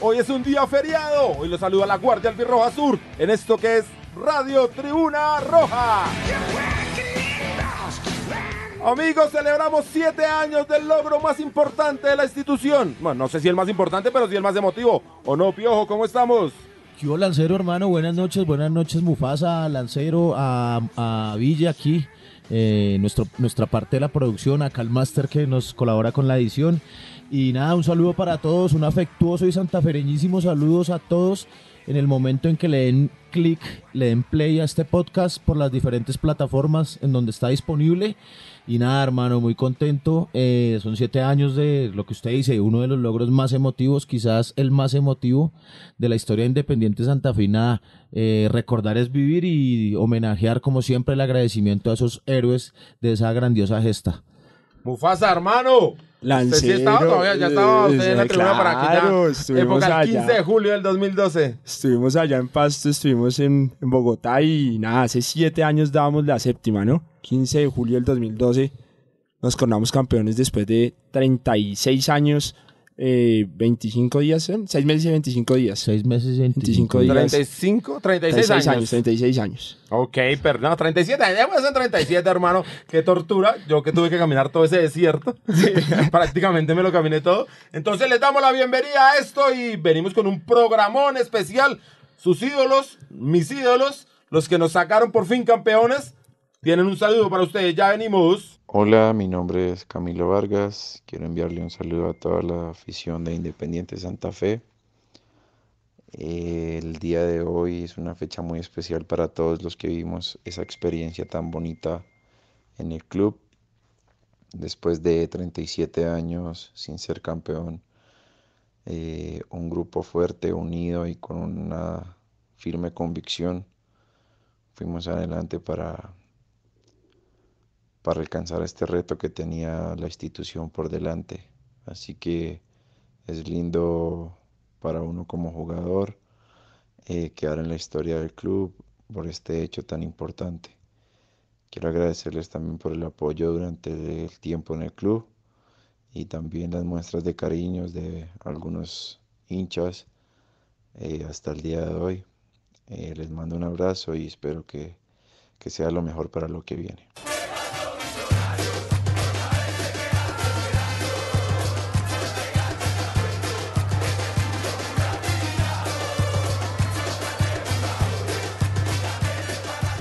Hoy es un día feriado. Hoy los saluda la Guardia Albirroja Sur en esto que es Radio Tribuna Roja. Amigos, celebramos siete años del logro más importante de la institución. Bueno, no sé si el más importante, pero sí el más emotivo. ¿O no, Piojo? ¿Cómo estamos? Yo, Lancero, hermano, buenas noches, buenas noches, Mufasa, Lancero, a, Villa aquí, eh, nuestra parte de la producción, a Calmaster que nos colabora con la edición. Y nada, un saludo para todos, un afectuoso y santafereñísimo saludos a todos en el momento en que le den clic, le den play a este podcast por las diferentes plataformas en donde está disponible. Y nada, hermano, muy contento. Eh, son siete años de lo que usted dice, uno de los logros más emotivos, quizás el más emotivo de la historia de Independiente Santa Fe. Y Nada, eh, recordar es vivir y homenajear, como siempre, el agradecimiento a esos héroes de esa grandiosa gesta. Mufasa, hermano. Lancero, Usted sí estaba todavía, ya estaba usted en la eh, tribuna para aquí claro, ya. estuvimos Época allá. 15 de julio del 2012. Estuvimos allá en Pasto, estuvimos en, en Bogotá y nada, hace siete años dábamos la séptima, ¿no? 15 de julio del 2012 nos coronamos campeones después de 36 años, eh, 25 días, ¿eh? 6 meses y 25 días. Seis meses y 25 25 días. días. 35, 36 36 años. años, 36 años. Ok, pero no, 37 años. Ya pues en 37, hermano. Qué tortura. Yo que tuve que caminar todo ese desierto. Prácticamente me lo caminé todo. Entonces les damos la bienvenida a esto y venimos con un programón especial. Sus ídolos, mis ídolos, los que nos sacaron por fin campeones, tienen un saludo para ustedes. Ya venimos. Hola, mi nombre es Camilo Vargas. Quiero enviarle un saludo a toda la afición de Independiente Santa Fe. El día de hoy es una fecha muy especial para todos los que vivimos esa experiencia tan bonita en el club. Después de 37 años sin ser campeón, eh, un grupo fuerte, unido y con una firme convicción, fuimos adelante para para alcanzar este reto que tenía la institución por delante. Así que es lindo para uno como jugador eh, quedar en la historia del club por este hecho tan importante. Quiero agradecerles también por el apoyo durante el tiempo en el club y también las muestras de cariños de algunos hinchas eh, hasta el día de hoy. Eh, les mando un abrazo y espero que, que sea lo mejor para lo que viene.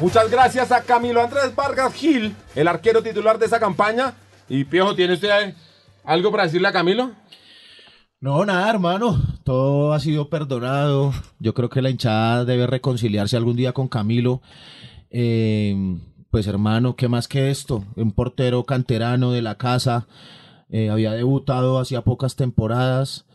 Muchas gracias a Camilo Andrés Vargas Gil, el arquero titular de esa campaña. Y Piojo, ¿tiene usted algo para decirle a Camilo? No, nada, hermano. Todo ha sido perdonado. Yo creo que la hinchada debe reconciliarse algún día con Camilo. Eh, pues, hermano, ¿qué más que esto? Un portero canterano de la casa. eh, había debutado hacía pocas temporadas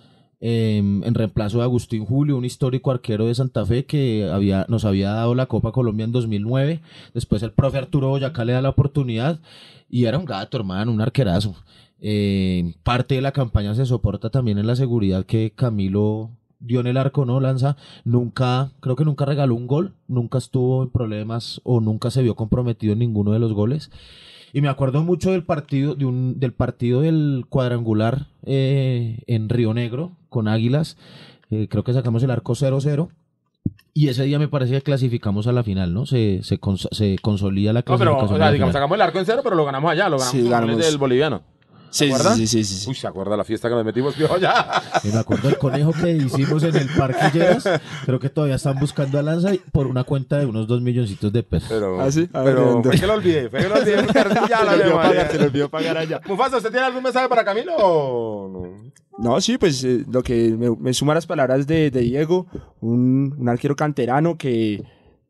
eh, en reemplazo de Agustín Julio, un histórico arquero de Santa Fe que había, nos había dado la Copa Colombia en 2009. Después el profe Arturo Boyacá le da la oportunidad y era un gato, hermano, un arquerazo. Eh, parte de la campaña se soporta también en la seguridad que Camilo dio en el arco, ¿no? Lanza, nunca, creo que nunca regaló un gol, nunca estuvo en problemas o nunca se vio comprometido en ninguno de los goles. Y me acuerdo mucho del partido, de un, del partido del cuadrangular eh, en Río Negro con Águilas. Eh, creo que sacamos el arco 0-0. Y ese día me parece que clasificamos a la final, ¿no? Se, se, cons- se consolida la No, pero, clasificación. o sea, digamos, sacamos el arco en cero, pero lo ganamos allá, lo ganamos Sí, ganamos. del boliviano. Sí, sí, sí, sí, sí, sí. Uy, ¿se acuerda la fiesta que nos metimos, Piojo, ya? Me acuerdo del conejo que hicimos en el Parque Lleras. Creo que todavía están buscando a Lanza y- por una cuenta de unos dos milloncitos de pesos. Pero, Ah, sí, pero fue que lo olvidé, fue que lo olvidé. ya Se la lo olvidó memoria. pagar, se lo olvidó pagar allá. Mufasa, ¿usted tiene algún mensaje para Camilo o no? No, sí, pues eh, lo que me, me suma a las palabras de, de Diego, un, un arquero canterano que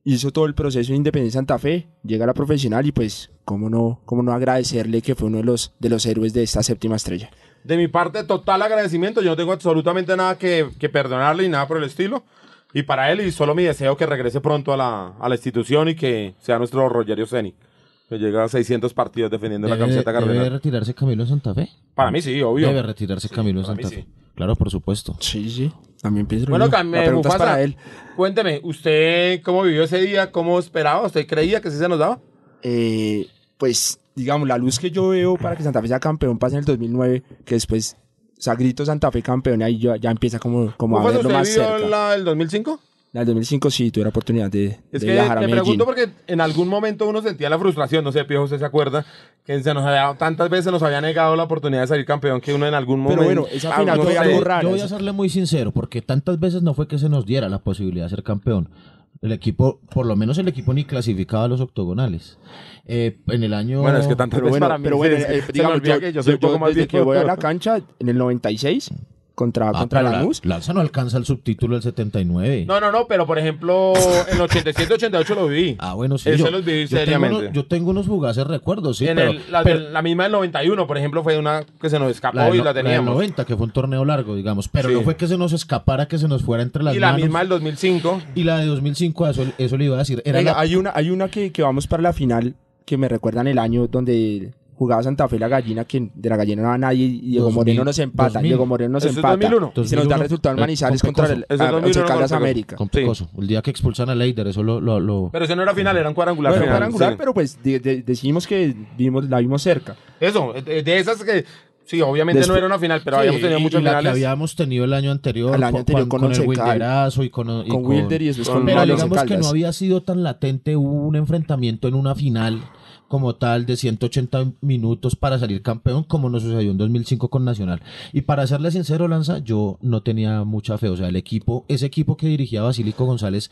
hizo todo el proceso de Independencia Santa Fe, llega a la profesional y pues, cómo no, cómo no agradecerle que fue uno de los, de los héroes de esta séptima estrella. De mi parte, total agradecimiento. Yo no tengo absolutamente nada que, que perdonarle y nada por el estilo. Y para él, y solo mi deseo que regrese pronto a la, a la institución y que sea nuestro Rogerio Ceni, que llega a 600 partidos defendiendo la ¿Debe, camiseta debe cardenal. retirarse Camilo en Santa Fe? Para mí sí, obvio. Debe retirarse Camilo en Santa sí. Fe. Claro, por supuesto. Sí, sí. También pienso lo Bueno, mismo. Cam- La pregunta es Mufasa, para él. cuénteme, ¿usted cómo vivió ese día? ¿Cómo esperaba? ¿Usted creía que sí se nos daba? Eh, pues, digamos, la luz que yo veo para que Santa Fe sea campeón pasa en el 2009, que después, o sea, grito Santa Fe campeón, y ahí ya, ya empieza como, como a verlo ¿Usted más cerca. la del 2005? En el 2005 sí tuve la oportunidad de, Es de que viajar a te Medellín. pregunto porque en algún momento uno sentía la frustración, no sé, Piojo, usted se acuerda, que se nos había, tantas veces nos había negado la oportunidad de salir campeón que uno en algún Pero momento... bueno, esa final fue algo Yo- raro. Yo voy a serle muy sincero, porque tantas veces no fue que se nos diera la posibilidad de ser campeón. El equipo, por lo menos el equipo ni clasificaba a los octogonales. Eh, en el año... Bueno, es que tantas Pero veces bueno, para mí pero bueno, eh, digamos, yo, que yo soy un yo poco más desde que voy a la cancha en el 96 contra, Ah, contra pero la- Lanús. Lanza no alcanza el subtítulo del 79. No, no, no, pero por ejemplo, en 87-88 lo viví. Ah, bueno, sí. Ese yo, los viví yo tengo seriamente. unos, yo tengo unos fugaces recuerdos, sí, en pero, el- la, pero- la misma del 91, por ejemplo, fue una que se nos escapó la y no- la la del teníamos. 90, que fue un torneo largo, digamos, pero Sí. no fue que se nos escapara, que se nos fuera entre las y la manos. misma del 2005. Y la de 2005, eso, eso le iba a decir. Era Venga, la- hay una, hay una que, que vamos para la final que me recuerdan el año donde jugaba Santa Fe la gallina, que de la gallina no va nadie y Diego 2000, Moreno nos empata. 2000. Diego Moreno nos es empata. 2001. Y se nos da 2001. resultado en Eh, Manizales con contra el, Pecoso. Eso es a- 2001 Once con Caldas. América. con Pecoso. El día que expulsan a Leider, eso lo... lo, lo- Pero ese no era final, era un cuadrangular Bueno, final. cuadrangular, sí. pero pues de- de- decimos que vimos, la vimos cerca. Eso, de, esas que, sí, obviamente no era una final, pero Sí, habíamos tenido y la que finales. habíamos tenido el año anterior, año con- el Wilderazo y con, y Con Wilder y después con Pero digamos que no había sido tan latente un enfrentamiento en una final como tal de 180 minutos para salir campeón como nos sucedió en 2005 con Nacional. Y para serle sincero, Lanza, yo no tenía mucha fe. O sea, el equipo, ese equipo que dirigía Basílico González,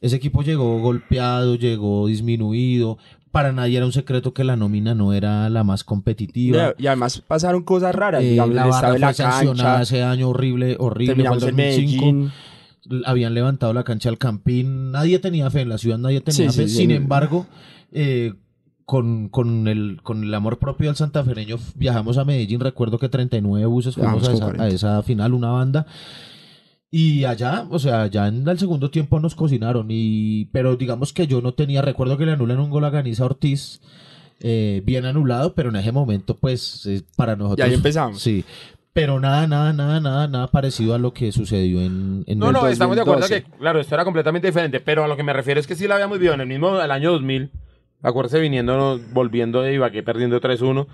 ese equipo llegó golpeado, llegó disminuido. Para nadie era un secreto que la nómina no era la más competitiva. Y además pasaron cosas raras. Eh, digamos, la barra fue la sancionada cancha. ese año horrible, horrible. Terminamos en 2005 Medellín. habían levantado la cancha al Campín, nadie tenía fe en la ciudad, nadie tenía Sí, fe. sí, sí. Sin embargo, eh, con, con, el, con el amor propio del santafereño viajamos a Medellín, recuerdo que 39 buses fuimos a esa, 40. a esa final, una banda. Y allá, o sea, ya en el segundo tiempo nos cocinaron, y pero digamos que yo no tenía, recuerdo que le anulan un gol a Ganiza Ortiz, eh, bien anulado, pero en ese momento, pues, eh, para nosotros... ahí empezamos. Sí, pero nada, nada, nada, nada, nada parecido a lo que sucedió en... en No, no, del estamos de acuerdo 2012. que, claro, esto era completamente diferente, pero a lo que me refiero es que sí la habíamos vivido en el mismo el año 2000. Acuérdese viniendo, volviendo de Ibagué perdiendo 3-1.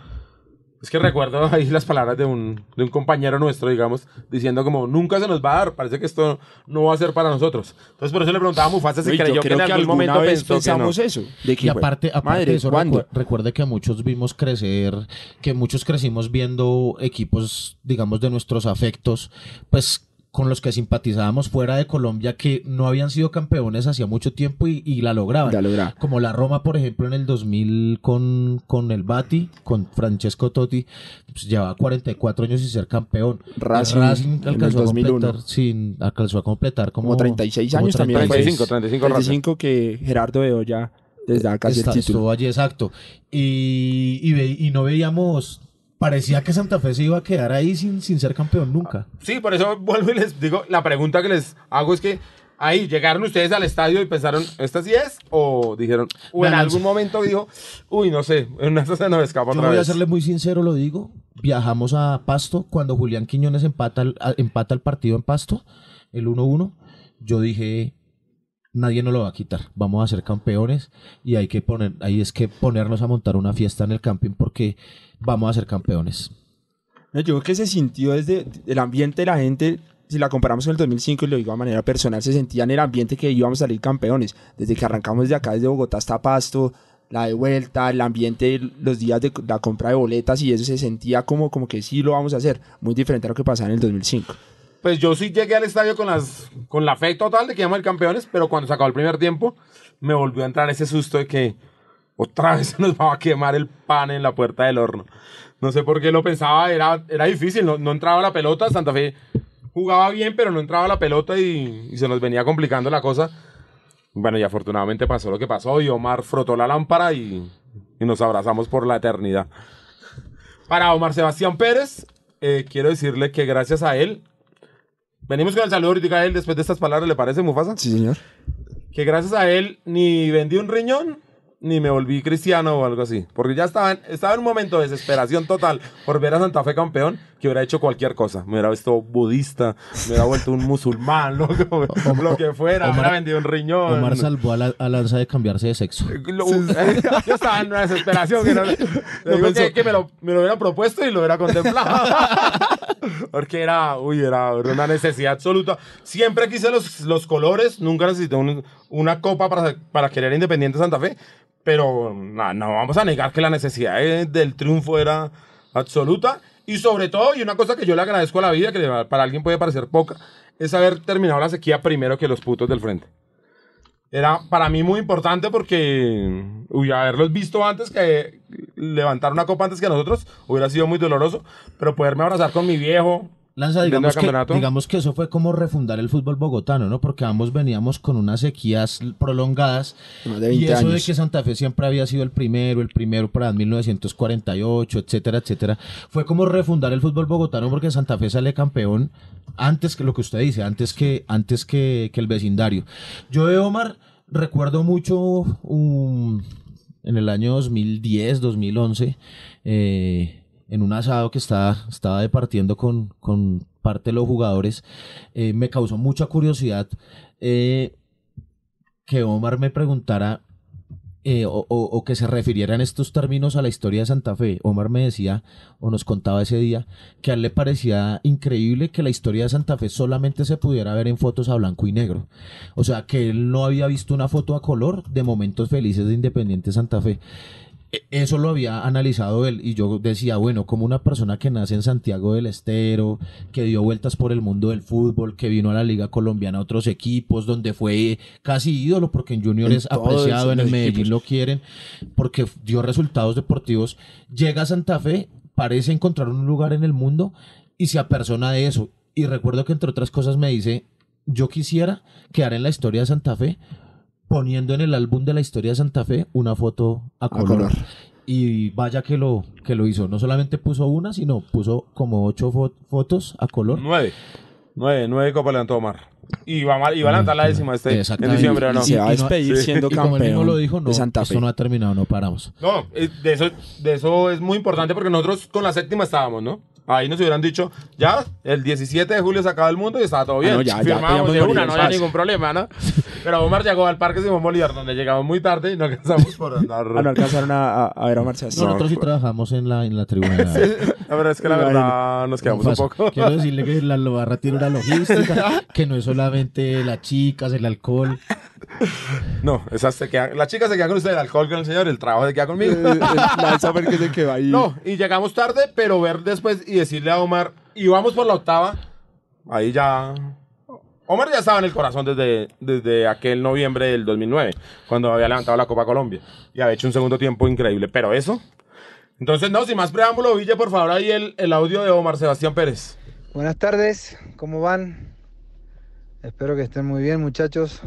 Es que recuerdo ahí las palabras de un, de un compañero nuestro, digamos, diciendo como, nunca se nos va a dar, parece que esto no va a ser para nosotros. Entonces por eso le preguntaba a Mufasa si creyó que creo en que algún alguna momento que no. pensamos eso. De que, Y aparte, aparte madre, de eso, recu- recuerde que muchos vimos crecer, que muchos crecimos viendo equipos, digamos, de nuestros afectos, pues con los que simpatizábamos fuera de Colombia, que no habían sido campeones hacía mucho tiempo y, y la lograban. La. Como la Roma, por ejemplo, en el 2000 con, con el Bati, con Francesco Totti, pues llevaba 44 años sin ser campeón. Racing en el alcanzó a 2001. completar, sin, alcanzó a completar como, Como 36 como años también. 35, 35 rato. 35 que Gerardo veo ya les da casi Está- el título. Estuvo allí, exacto. Y, y, ve- y no veíamos, parecía que Santa Fe se iba a quedar ahí sin, sin ser campeón nunca. Sí, por eso vuelvo y les digo, la pregunta que les hago es que ahí llegaron ustedes al estadio y pensaron, ¿esta sí es? O dijeron, o en algún momento dijo, uy, no sé, en una se nos escapa Yo otra voy a serle muy sincero, lo digo. Viajamos a Pasto cuando Julián Quiñones empata el, empata el partido en Pasto, el 1-1. Yo dije, nadie nos lo va a quitar. Vamos a ser campeones y hay que poner, ahí es que ponernos a montar una fiesta en el camping porque vamos a ser campeones. Yo creo que se sintió desde el ambiente de la gente, si la comparamos con el 2005, y lo digo de manera personal, se sentía en el ambiente que íbamos a salir campeones. Desde que arrancamos de acá, desde Bogotá hasta Pasto, la de vuelta, el ambiente, los días de la compra de boletas y eso se sentía como, como que sí lo vamos a hacer. Muy diferente a lo que pasaba en el 2005. Pues yo sí llegué al estadio con, las, con la fe total de que íbamos a ser campeones, pero cuando se acabó el primer tiempo, me volvió a entrar ese susto de que otra vez nos va a quemar el pan en la puerta del horno. No sé por qué lo pensaba, era, era difícil, no, no entraba la pelota, Santa Fe jugaba bien, pero no entraba la pelota y, y se nos venía complicando la cosa. Bueno, y afortunadamente pasó lo que pasó y Omar frotó la lámpara y, y nos abrazamos por la eternidad. Para Omar Sebastián Pérez, eh, quiero decirle que gracias a él venimos con el saludo ahorita a él después de estas palabras, ¿le parece, Mufasa? Sí, señor. Que gracias a él ni vendí un riñón, ni me volví cristiano o algo así. Porque ya estaba en, estaba en un momento de desesperación total por ver a Santa Fe campeón, que hubiera hecho cualquier cosa. Me hubiera visto budista, me hubiera vuelto un musulmán, lo, que- lo que fuera, me hubiera vendido un riñón. Omar salvó a, la, a Lanza de cambiarse de sexo. Lo- yo estaba en una desesperación que, no, que, que me, lo, me lo hubieran propuesto y lo hubiera contemplado. Porque era, uy, era, una necesidad absoluta. Siempre quise los, los colores, nunca necesité un- una copa para, para querer Independiente Santa Fe. Pero no, vamos a negar que la necesidad del triunfo era absoluta. Y sobre todo, y una cosa que yo le agradezco a la vida, que para alguien puede parecer poca, es haber terminado la sequía primero que los putos del frente era para mí muy importante porque, uy, haberlos visto antes que levantar una copa antes que nosotros hubiera sido muy doloroso, pero poderme abrazar con mi viejo. Lanza, digamos que, digamos que eso fue como refundar el fútbol bogotano, ¿no? Porque ambos veníamos con unas sequías prolongadas. Más de y 20 eso de que Santa Fe siempre había sido el primero, el primero para 1948, etcétera, etcétera. Fue como refundar el fútbol bogotano porque Santa Fe sale campeón antes que lo que usted dice, antes que, antes que, que el vecindario. Yo de Omar recuerdo mucho un- en el año 2010, 2011, eh, en un asado que estaba, estaba departiendo con, con parte de los jugadores, eh, me causó mucha curiosidad eh, que Omar me preguntara eh, o, o- o que se refiriera en estos términos a la historia de Santa Fe. Omar me decía, o nos contaba ese día, que a él le parecía increíble que la historia de Santa Fe solamente se pudiera ver en fotos a blanco y negro. O sea, que él no había visto una foto a color de momentos felices de Independiente Santa Fe. E- Eso lo había analizado él y yo decía, bueno, como una persona que nace en Santiago del Estero, que dio vueltas por el mundo del fútbol, que vino a la Liga Colombiana a otros equipos, donde fue casi ídolo, porque en Junior En es apreciado, en el Medellín equipos. lo quieren, porque dio resultados deportivos, llega a Santa Fe, parece encontrar un lugar en el mundo y se apersona de eso. Y recuerdo que entre otras cosas me dice, yo quisiera quedar en la historia de Santa Fe poniendo en el álbum de la historia de Santa Fe una foto a color. color. Y vaya que lo, que lo hizo. No solamente puso una, sino puso como ocho fo- fotos a color. Nueve. Nueve, nueve copas levantó Omar. Y va, a- y va a levantar la décima este, en diciembre, ¿o no? Y se va a despedir sí. siendo Y como él mismo campeón lo dijo, no, de Santa Fe. esto no ha terminado, no paramos. No, eh, de eso, de eso es muy importante porque nosotros con la séptima estábamos, ¿no? Ahí nos hubieran dicho, ya, el 17 de julio se acaba el mundo y estaba todo bien. Ah, no, ya, podíamos de una, no había ningún problema, ¿no? Pero Omar llegó al Parque Simón Bolívar, donde llegamos muy tarde y no alcanzamos por andar. Ah, no alcanzaron a, a- a ver a Omar Sebastián. Nosotros sí trabajamos en la, en la tribuna. La verdad es que la verdad nos quedamos un poco. Quiero decirle que la Lobarra tiene una logística, que no es solamente las chicas, el alcohol. No, esas se quedan, las chicas se quedan con usted, el alcohol con el señor, el trabajo se queda conmigo. Eh, La saber que se quedó ahí. No, y llegamos tarde, pero ver después y decirle a Omar, y vamos por la octava, ahí ya... Omar ya estaba en el corazón desde, desde aquel noviembre del 2009, cuando había levantado la Copa Colombia y había hecho un segundo tiempo increíble, pero eso... Entonces, no, sin más preámbulo, Ville, por favor, ahí el, el audio de Omar Sebastián Pérez. Buenas tardes, ¿cómo van? Espero que estén muy bien muchachos.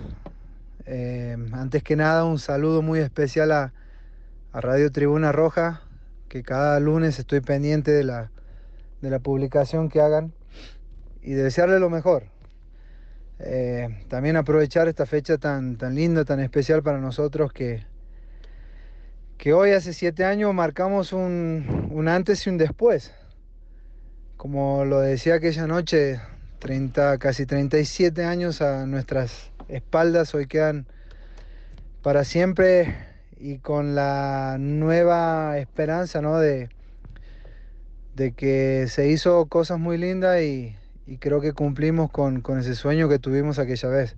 Eh, antes que nada un saludo muy especial a, a Radio Tribuna Roja, que cada lunes estoy pendiente de la, de la publicación que hagan y de desearle lo mejor. Eh, también aprovechar esta fecha tan, tan linda, tan especial para nosotros que, que hoy hace siete años marcamos un, un antes y un después. Como lo decía aquella noche, 30, casi 37 años a nuestras espaldas hoy quedan para siempre y con la nueva esperanza ¿no? de, de que se hizo cosas muy lindas y, creo que cumplimos con, con ese sueño que tuvimos aquella vez.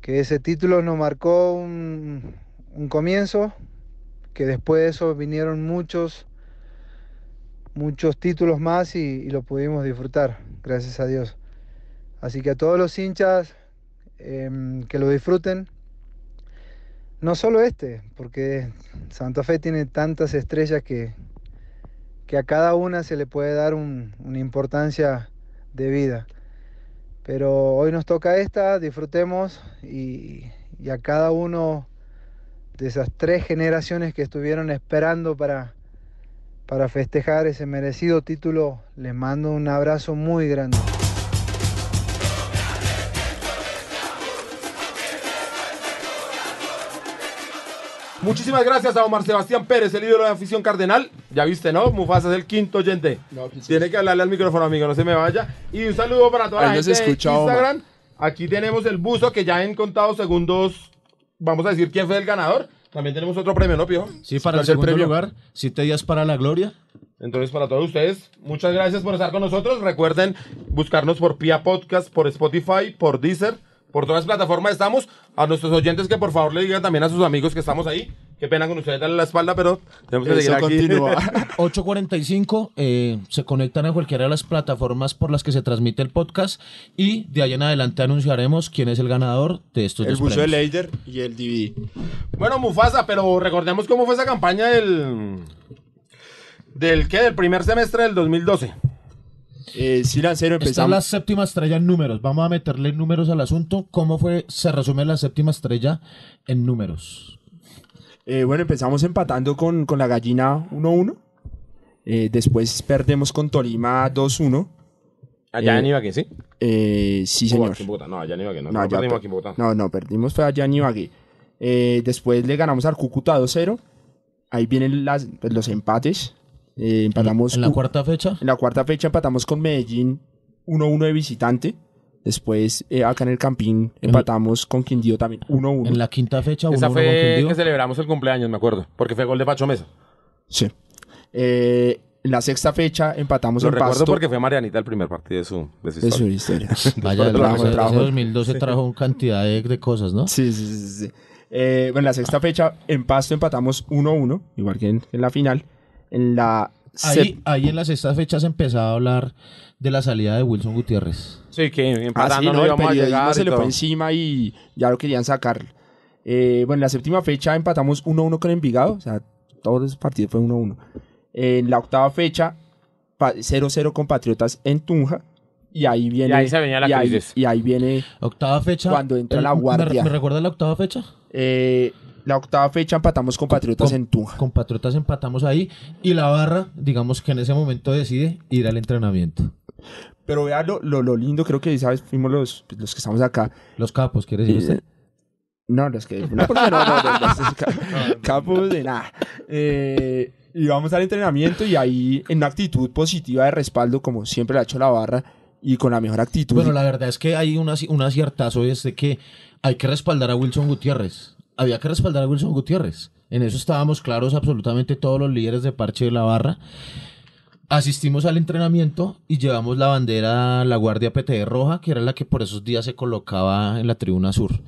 Que ese título nos marcó un, un comienzo, que después de eso vinieron muchos muchos títulos más y, y lo pudimos disfrutar, gracias a Dios. Así que a todos los hinchas em, que lo disfruten, no solo este, porque Santa Fe tiene tantas estrellas que, que a cada una se le puede dar un- una importancia de vida. Pero hoy nos toca esta, disfrutemos y, y a cada uno de esas tres generaciones que estuvieron esperando para, para festejar ese merecido título, les mando un abrazo muy grande. Muchísimas gracias a Omar Sebastián Pérez, el ídolo de afición cardenal. Ya viste, ¿no? Mufasa es el quinto oyente. Tiene que hablarle al micrófono, amigo, no se me vaya. Y un saludo para toda Ahí la gente de Omar. Instagram. Aquí tenemos el buzo que ya en contados segundos vamos a decir quién fue el ganador. También tenemos otro premio, ¿no, Piojo? Sí, para ¿Cuál el es el segundo premio? lugar, siete días para la gloria. Entonces, para todos ustedes, muchas gracias por estar con nosotros. Recuerden buscarnos por Pia Podcast, por Spotify, por Deezer, por todas las plataformas estamos. A nuestros oyentes que por favor le digan también a sus amigos que estamos ahí. Qué pena con ustedes darle la espalda, pero tenemos que Eso seguir aquí. continúa. 8.45, eh, se conectan a cualquiera de las plataformas por las que se transmite el podcast y de ahí en adelante anunciaremos quién es el ganador de estos El dos buzo de premios. Leider y el DVD. bueno, Mufasa, pero recordemos cómo fue esa campaña del... ¿Del qué? Del primer semestre del 2012. Eh, sí, Lancero, Esta es empezamos. la séptima estrella en números. Vamos a meterle números al asunto. ¿Cómo fue? Se resume la séptima estrella en números. Eh, bueno, empezamos empatando con, con la gallina 1-1. Eh, después perdemos con Tolima 2-1. Allá Eh, en Ibagué, ¿sí? Eh, sí, señor. aquí en Bogotá. No, allá en Ibagué, no. No, No, perdimos per- aquí en Bogotá. No, no, perdimos fue allá en Ibagué. Eh, después le ganamos al Cúcuta 2-0. Ahí vienen las, pues, los empates. Eh, empatamos En la cu- cuarta fecha, en la cuarta fecha empatamos con Medellín 1-1 de visitante. Después eh, acá en el Campín empatamos con Quindío también 1-1. en la quinta fecha, Esa 1-1 con fue Quindío. que celebramos el cumpleaños, me acuerdo. Porque fue gol de Pacho Mesa. Sí. Eh, en la sexta fecha empatamos Lo en recuerdo Pasto. porque fue Marianita el primer partido de su, de su de su historia. historia. Vaya, el Trabajo, ese- ese trabajo. 2012 trajo cantidad de, de cosas, ¿no? Sí, sí, sí. sí. Eh, bueno, en la sexta fecha en Pasto empatamos 1-1, igual que en, en la final. En la Ahí, ahí en las sextas fechas se empezaba a hablar de la salida de Wilson Gutiérrez. Sí, que Ah, sí, empatando no, no el íbamos a llegar se le fue encima y ya lo querían sacar. Eh, bueno, en la séptima fecha empatamos 1-1 con Envigado, o sea, todo ese partido fue 1-1. En la octava fecha, pa- 0-0 con Patriotas en Tunja. Y ahí viene. Y ahí se venía la y ahí- crisis. y ahí viene. Octava fecha. Cuando entra la ¿me- guardia. ¿Me, recuerda la octava fecha? eh, la octava fecha empatamos con Patriotas con- en Tunja. Con Patriotas empatamos ahí y la barra, digamos que en ese momento decide ir al entrenamiento. Pero vea lo, lo, lo lindo, creo que, ¿sabes? Fuimos los, los que estamos acá. Los capos, ¿quiere decir usted? No, los que. No, porque no, no, no, no, no, ca- capos de nada. Eh, y vamos al entrenamiento y ahí en una actitud positiva de respaldo, como siempre la ha hecho la barra, y con la mejor actitud. Bueno, la verdad es que hay una, un aciertazo es de que hay que respaldar a Wilson Gutiérrez. Había que respaldar a Wilson Gutiérrez. En eso estábamos claros absolutamente todos los líderes de parche de la barra. Asistimos al entrenamiento y llevamos la bandera, la Guardia PTE roja, que era la que por esos días se colocaba en la tribuna sur.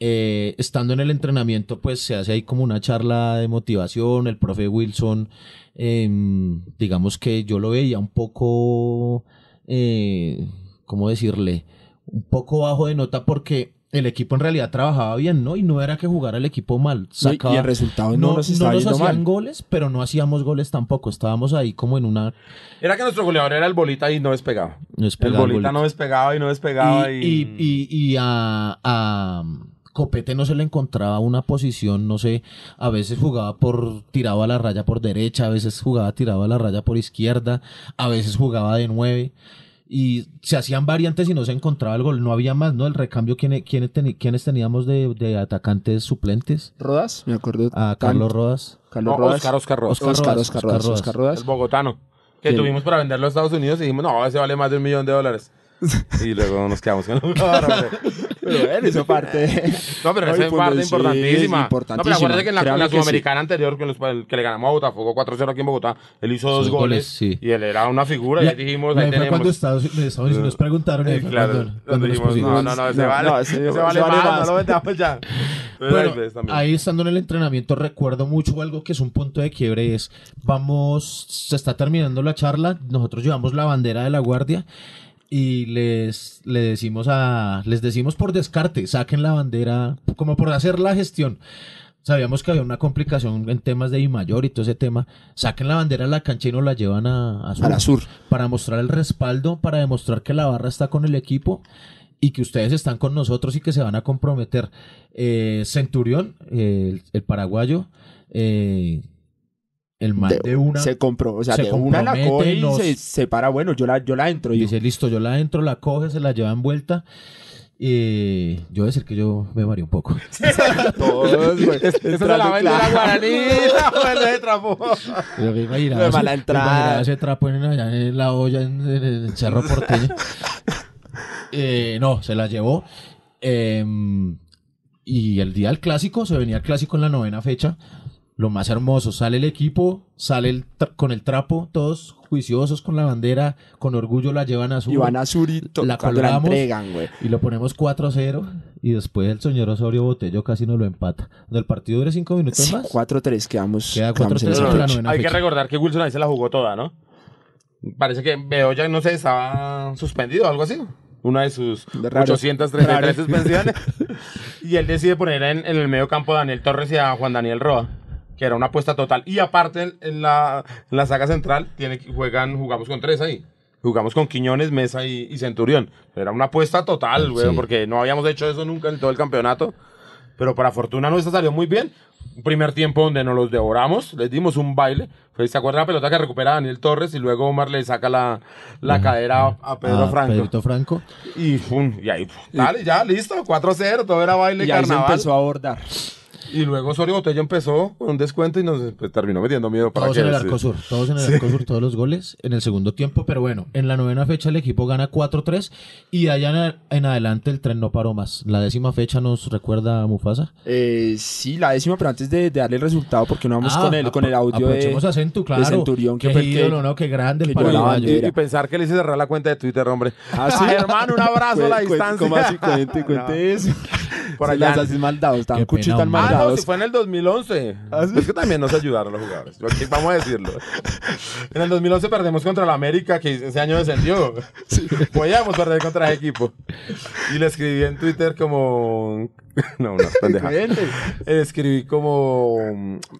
Eh, estando en el entrenamiento, pues se hace ahí como una charla de motivación. El profe Wilson, em, digamos que yo lo veía un poco, eh, ¿cómo decirle? Un poco bajo de nota porque el equipo en realidad trabajaba bien, ¿no? Y no era que jugara el equipo mal. Sacaba- y el resultado no, no, nos no estaba nos yendo hacían mal. goles, pero no hacíamos goles tampoco. Estábamos ahí como en una... Era que nuestro goleador era el bolita y no despegaba. no El despegaba bolita golito. no despegaba y no despegaba. y, Y, y, y, y a, a Copete no se le encontraba una posición, no sé, a veces jugaba por tirado a la raya por derecha, a veces jugaba tirado a la raya por izquierda, a veces jugaba de nueve. Y se hacían variantes y no se encontraba el gol. No había más, ¿no? El recambio, ¿quiénes, quiénes, teni- quiénes teníamos de, de atacantes suplentes? Rodas, me acuerdo. A tanto. Carlos Rodas. Carlos No, Rodas. Oscar, Oscar Rodas. Oscar Oscar, Rodas, Oscar Oscar Rodas. Oscar Rodas. el bogotano. Que Sí. tuvimos para venderlo a Estados Unidos y dijimos, no, ese vale más de un millón de dólares. y luego nos quedamos con el. Pero bueno, eso parte. No, pero esa es parte sí, importantísima. No, importantísima. pero acuérdate que en la, en la que sí. Sudamericana anterior, que, los- que le ganamos a Botafogo 4-0 aquí en Bogotá, él hizo dos goles, goles, sí. y él era una figura. Y, ahí dijimos, y ahí tenemos. cuando Estados, Estados Unidos nos preguntaron. Sí, fue claro, cuando- cuando dijimos, no, no, no, ese No, vale, no, ese- ese vale vale más, más. no lo vendamos ya. Bueno, ahí estando en el entrenamiento recuerdo mucho algo que es un punto de quiebre es vamos se está terminando la charla nosotros llevamos la bandera de la guardia y les le decimos a les decimos por descarte saquen la bandera como por hacer la gestión sabíamos que había una complicación en temas de I mayor y todo ese tema saquen la bandera a la cancha y nos la llevan a, a sur A la sur. para mostrar el respaldo para demostrar que la barra está con el equipo y que ustedes están con nosotros y que se van a comprometer. Eh, Centurión, eh, el, el paraguayo, eh, el man de, una, Se compró, o sea, se de una la coge y nos- se, se para, bueno, yo la, yo la entro. Yo, dice, listo, yo la entro, la coge, se la lleva envuelta Y yo decir que yo me mareé un poco. Todos, güey. Eso se la vende la Guaraní, la de trapo. Yo me imaginaba, de ese- mala me entrada. imaginaba ese trapo en, allá en la olla en, en el Cerro Porteño. Eh, no, se la llevó. Eh, y el día del clásico, se venía el clásico en la novena fecha. Lo más hermoso, sale el equipo, sale el con el trapo, todos juiciosos con la bandera, con orgullo la llevan a su Y van a Zurito La la colgamos. entregan, güey. y lo ponemos 4-0 y después el señor Osorio Botello casi nos lo empata. Cuando el partido dure 5 minutos Sí, más, 4-3 quedamos. Queda quedamos en 4-3 esa entre la fecha. Hay que recordar que Wilson ahí se la jugó toda, ¿no? Parece que Bedoya, no sé, estaba suspendido o algo así. Una de sus Raro. 833 Raro. suspensiones. y él decide poner en, en el medio campo a Daniel Torres y a Juan Daniel Roa, que era una apuesta total. Y aparte, en, en la, en la saga central, tiene, juegan, jugamos con tres ahí. Jugamos con Quiñones, Mesa y, y Centurión. Era una apuesta total, güey, Sí. porque no habíamos hecho eso nunca en todo el campeonato. Pero para fortuna nuestra salió muy bien. Un primer tiempo donde nos los devoramos, les dimos un baile. Fue, ¿Se acuerdan la pelota que recupera Daniel Torres y luego Omar le saca la, la cadera a, a Pedro a Franco? Pedrito Franco. Y, pum, y ahí, pum, dale, ya, listo, 4-0, todo era baile Y ahí se carnaval. empezó a abordar. Y luego Osorio Botello empezó con un descuento y nos pues, terminó metiendo miedo para Todos que en el sí. arco sur, todos en el arco sur, todos los goles en el segundo tiempo, pero bueno, en la novena fecha el equipo gana 4-3 y de allá en, en adelante el tren no paró más. La décima fecha nos recuerda a Mufasa. Eh, sí, la décima, pero antes de, de darle el resultado, porque no vamos Ah, con el, con el audio de, a Centu, claro. de Centurión, que Qué fue el que- ídolo, ¿no? Qué grande el que bandera. Y, y pensar que le hice cerrar la cuenta de Twitter, hombre. Ah, ¿sí? Ay, hermano, un abrazo a la distancia. ¿Cómo así? Cuente, No. cuente eso. Por allá. las maldados. Ah, no, si fue en el 2011. ¿Ah, sí? Es que también nos ayudaron los jugadores. Vamos a decirlo. En el 2011 perdemos contra el América, que ese año descendió. Podíamos perder contra ese equipo. Y le escribí en Twitter como... No, no, pendeja. Escribí como...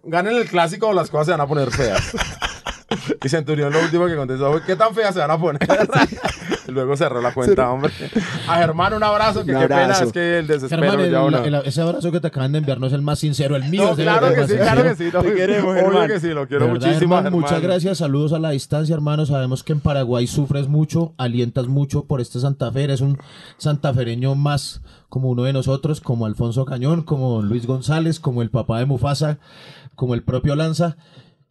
Ganen el clásico o las cosas se van a poner feas. Y Centurión lo último que contestó fue, ¿qué tan feas se van a poner? Y Luego cerró la cuenta, hombre. A Germán un abrazo, que Un qué pena, abrazo. es que el desespero Germán, el- ya uno... el- ese abrazo que te acaban de enviar no es el más sincero, el mío No, es el claro el que más sí, claro que sí. no, Te queremos, Obvio Germán. que sí, lo quiero verdad, muchísimo, Germán, Germán. Muchas gracias, saludos a la distancia, hermano. Sabemos que en Paraguay sufres mucho, alientas mucho por este Santa Fe. Eres un santafereño más como uno de nosotros, como Alfonso Cañón, como Luis González, como el papá de Mufasa, como el propio Lanza,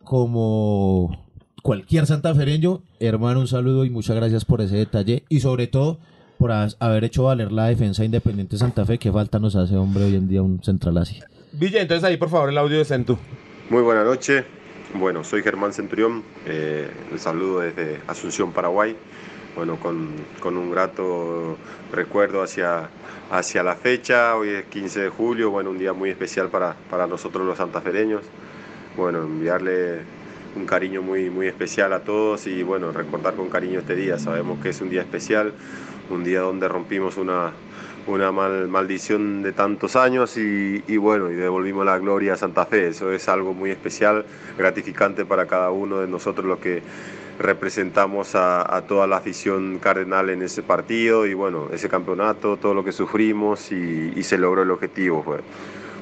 como cualquier santafereño. Hermano, un saludo y muchas gracias por ese detalle y sobre todo por haber hecho valer la defensa independiente Santa Fe. que falta nos hace, hombre, hoy en día un central así. Villa, entonces ahí por favor el audio de Centu. Muy buena noche. Bueno, soy Germán Centurión. Eh, el saludo desde Asunción, Paraguay. Bueno, con, con un grato recuerdo hacia, hacia la fecha. Hoy es 15 de julio. Bueno, un día muy especial para, para nosotros los santafereños. Bueno, enviarle un cariño muy, muy especial a todos y bueno, recordar con cariño este día. Sabemos que es un día especial, un día donde rompimos una, una mal- maldición de tantos años y, bueno, y devolvimos la gloria a Santa Fe. Eso es algo muy especial, gratificante para cada uno de nosotros los que representamos a, toda la afición cardenal en ese partido y bueno, ese campeonato, todo lo que sufrimos y, se logró el objetivo. Fue.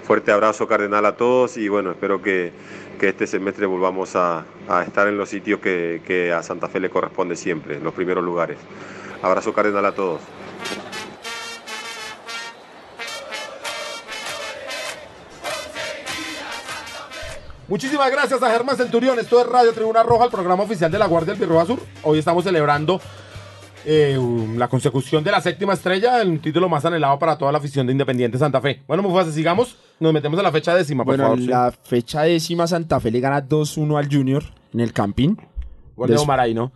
Fuerte abrazo cardenal a todos y bueno, espero que, que este semestre volvamos a, estar en los sitios que, que a Santa Fe le corresponde siempre, en los primeros lugares. Abrazo cardenal a todos. Muchísimas gracias a Germán Centurión. Esto es Radio Tribuna Roja, el programa oficial de la Guardia del Birroja Sur. Hoy estamos celebrando eh, um, la consecución de la séptima estrella, el título más anhelado para toda la afición de Independiente Santa Fe. Bueno, Mufasa, sigamos. Nos metemos a la fecha décima, por Bueno, favor. sí. la fecha décima Santa Fe le gana 2-1 al Junior en el Campín. Gol de Omar ahí, ¿no?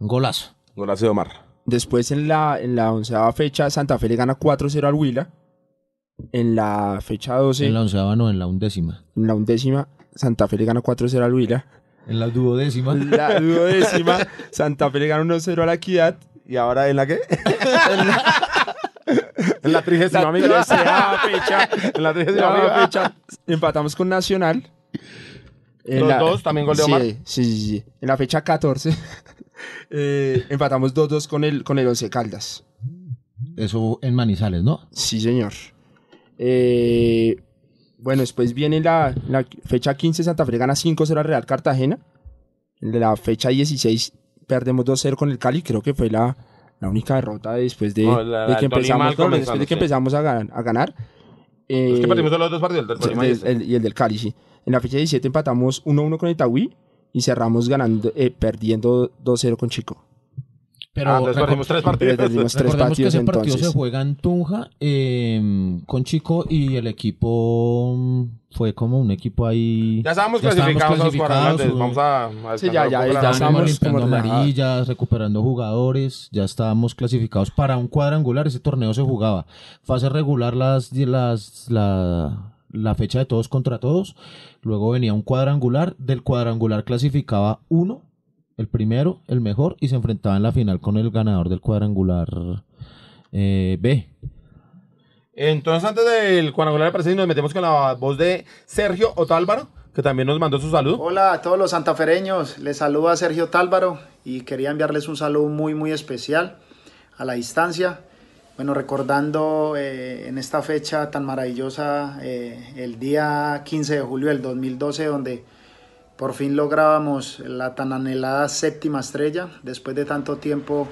Golazo. Golazo de Omar. Después en la, en la onceava fecha Santa Fe le gana 4-0 al Huila. En la fecha 12, En la onceava no, en la undécima. en la undécima, Santa Fe le gana 4-0 al Huila. En la duodécima. En la duodécima, Santa Fe le gana 1-0 a la Equidad. ¿Y ahora en la qué? en la trigésima, La amigo. treceava fecha. En la trigésima, La amigo. fecha empatamos con Nacional. En Los la- dos, también gol de Sí, Omar. Sí, sí, sí. En la fecha 14 eh, empatamos 2-2 con el, con el Once Caldas. Eso en Manizales, ¿no? Sí, señor. Eh, bueno, después viene la, la fecha 15, Santa Fe gana 5-0 al Real Cartagena. En la fecha 16 perdemos 2-0 con el Cali, creo que fue la, la única derrota después de, No, la- de que empezamos, no, después de que empezamos a, gan- a ganar. Es que eh, perdimos los dos partidos, y del- este. el- y el del Cali, sí. En la fecha 17 empatamos 1-1 con Itagüí y cerramos ganando, eh, perdiendo 2-0 con Chico. Pero ah, entonces reco- perdimos tres partidos. perdimos tres recordemos que ese partido entonces. se juega en Tunja eh, con Chico y el equipo mm, fue como un equipo ahí. Ya estábamos Ya clasificados a los clasificados, cuadrangulares. uh, Vamos a, a Sí, ya- ya- ya Estábamos limpiando amarillas, recuperando jugadores, ya estábamos clasificados para un cuadrangular, ese torneo se jugaba. Fase regular las, las la, la fecha de todos contra todos, luego venía un cuadrangular, del cuadrangular clasificaba uno, el primero, el mejor, y se enfrentaba en la final con el ganador del cuadrangular eh, B. Entonces, antes del cuadrangular de presente, nos metemos con la voz de Sergio Otálvaro, que también nos mandó su saludo. Hola a todos los santafereños, les saluda Sergio Tálvaro y quería enviarles un saludo muy muy especial a la distancia. Bueno, recordando eh, en esta fecha tan maravillosa, eh, el día 15 de julio del 2012, donde por fin lográbamos la tan anhelada séptima estrella, después de tanto tiempo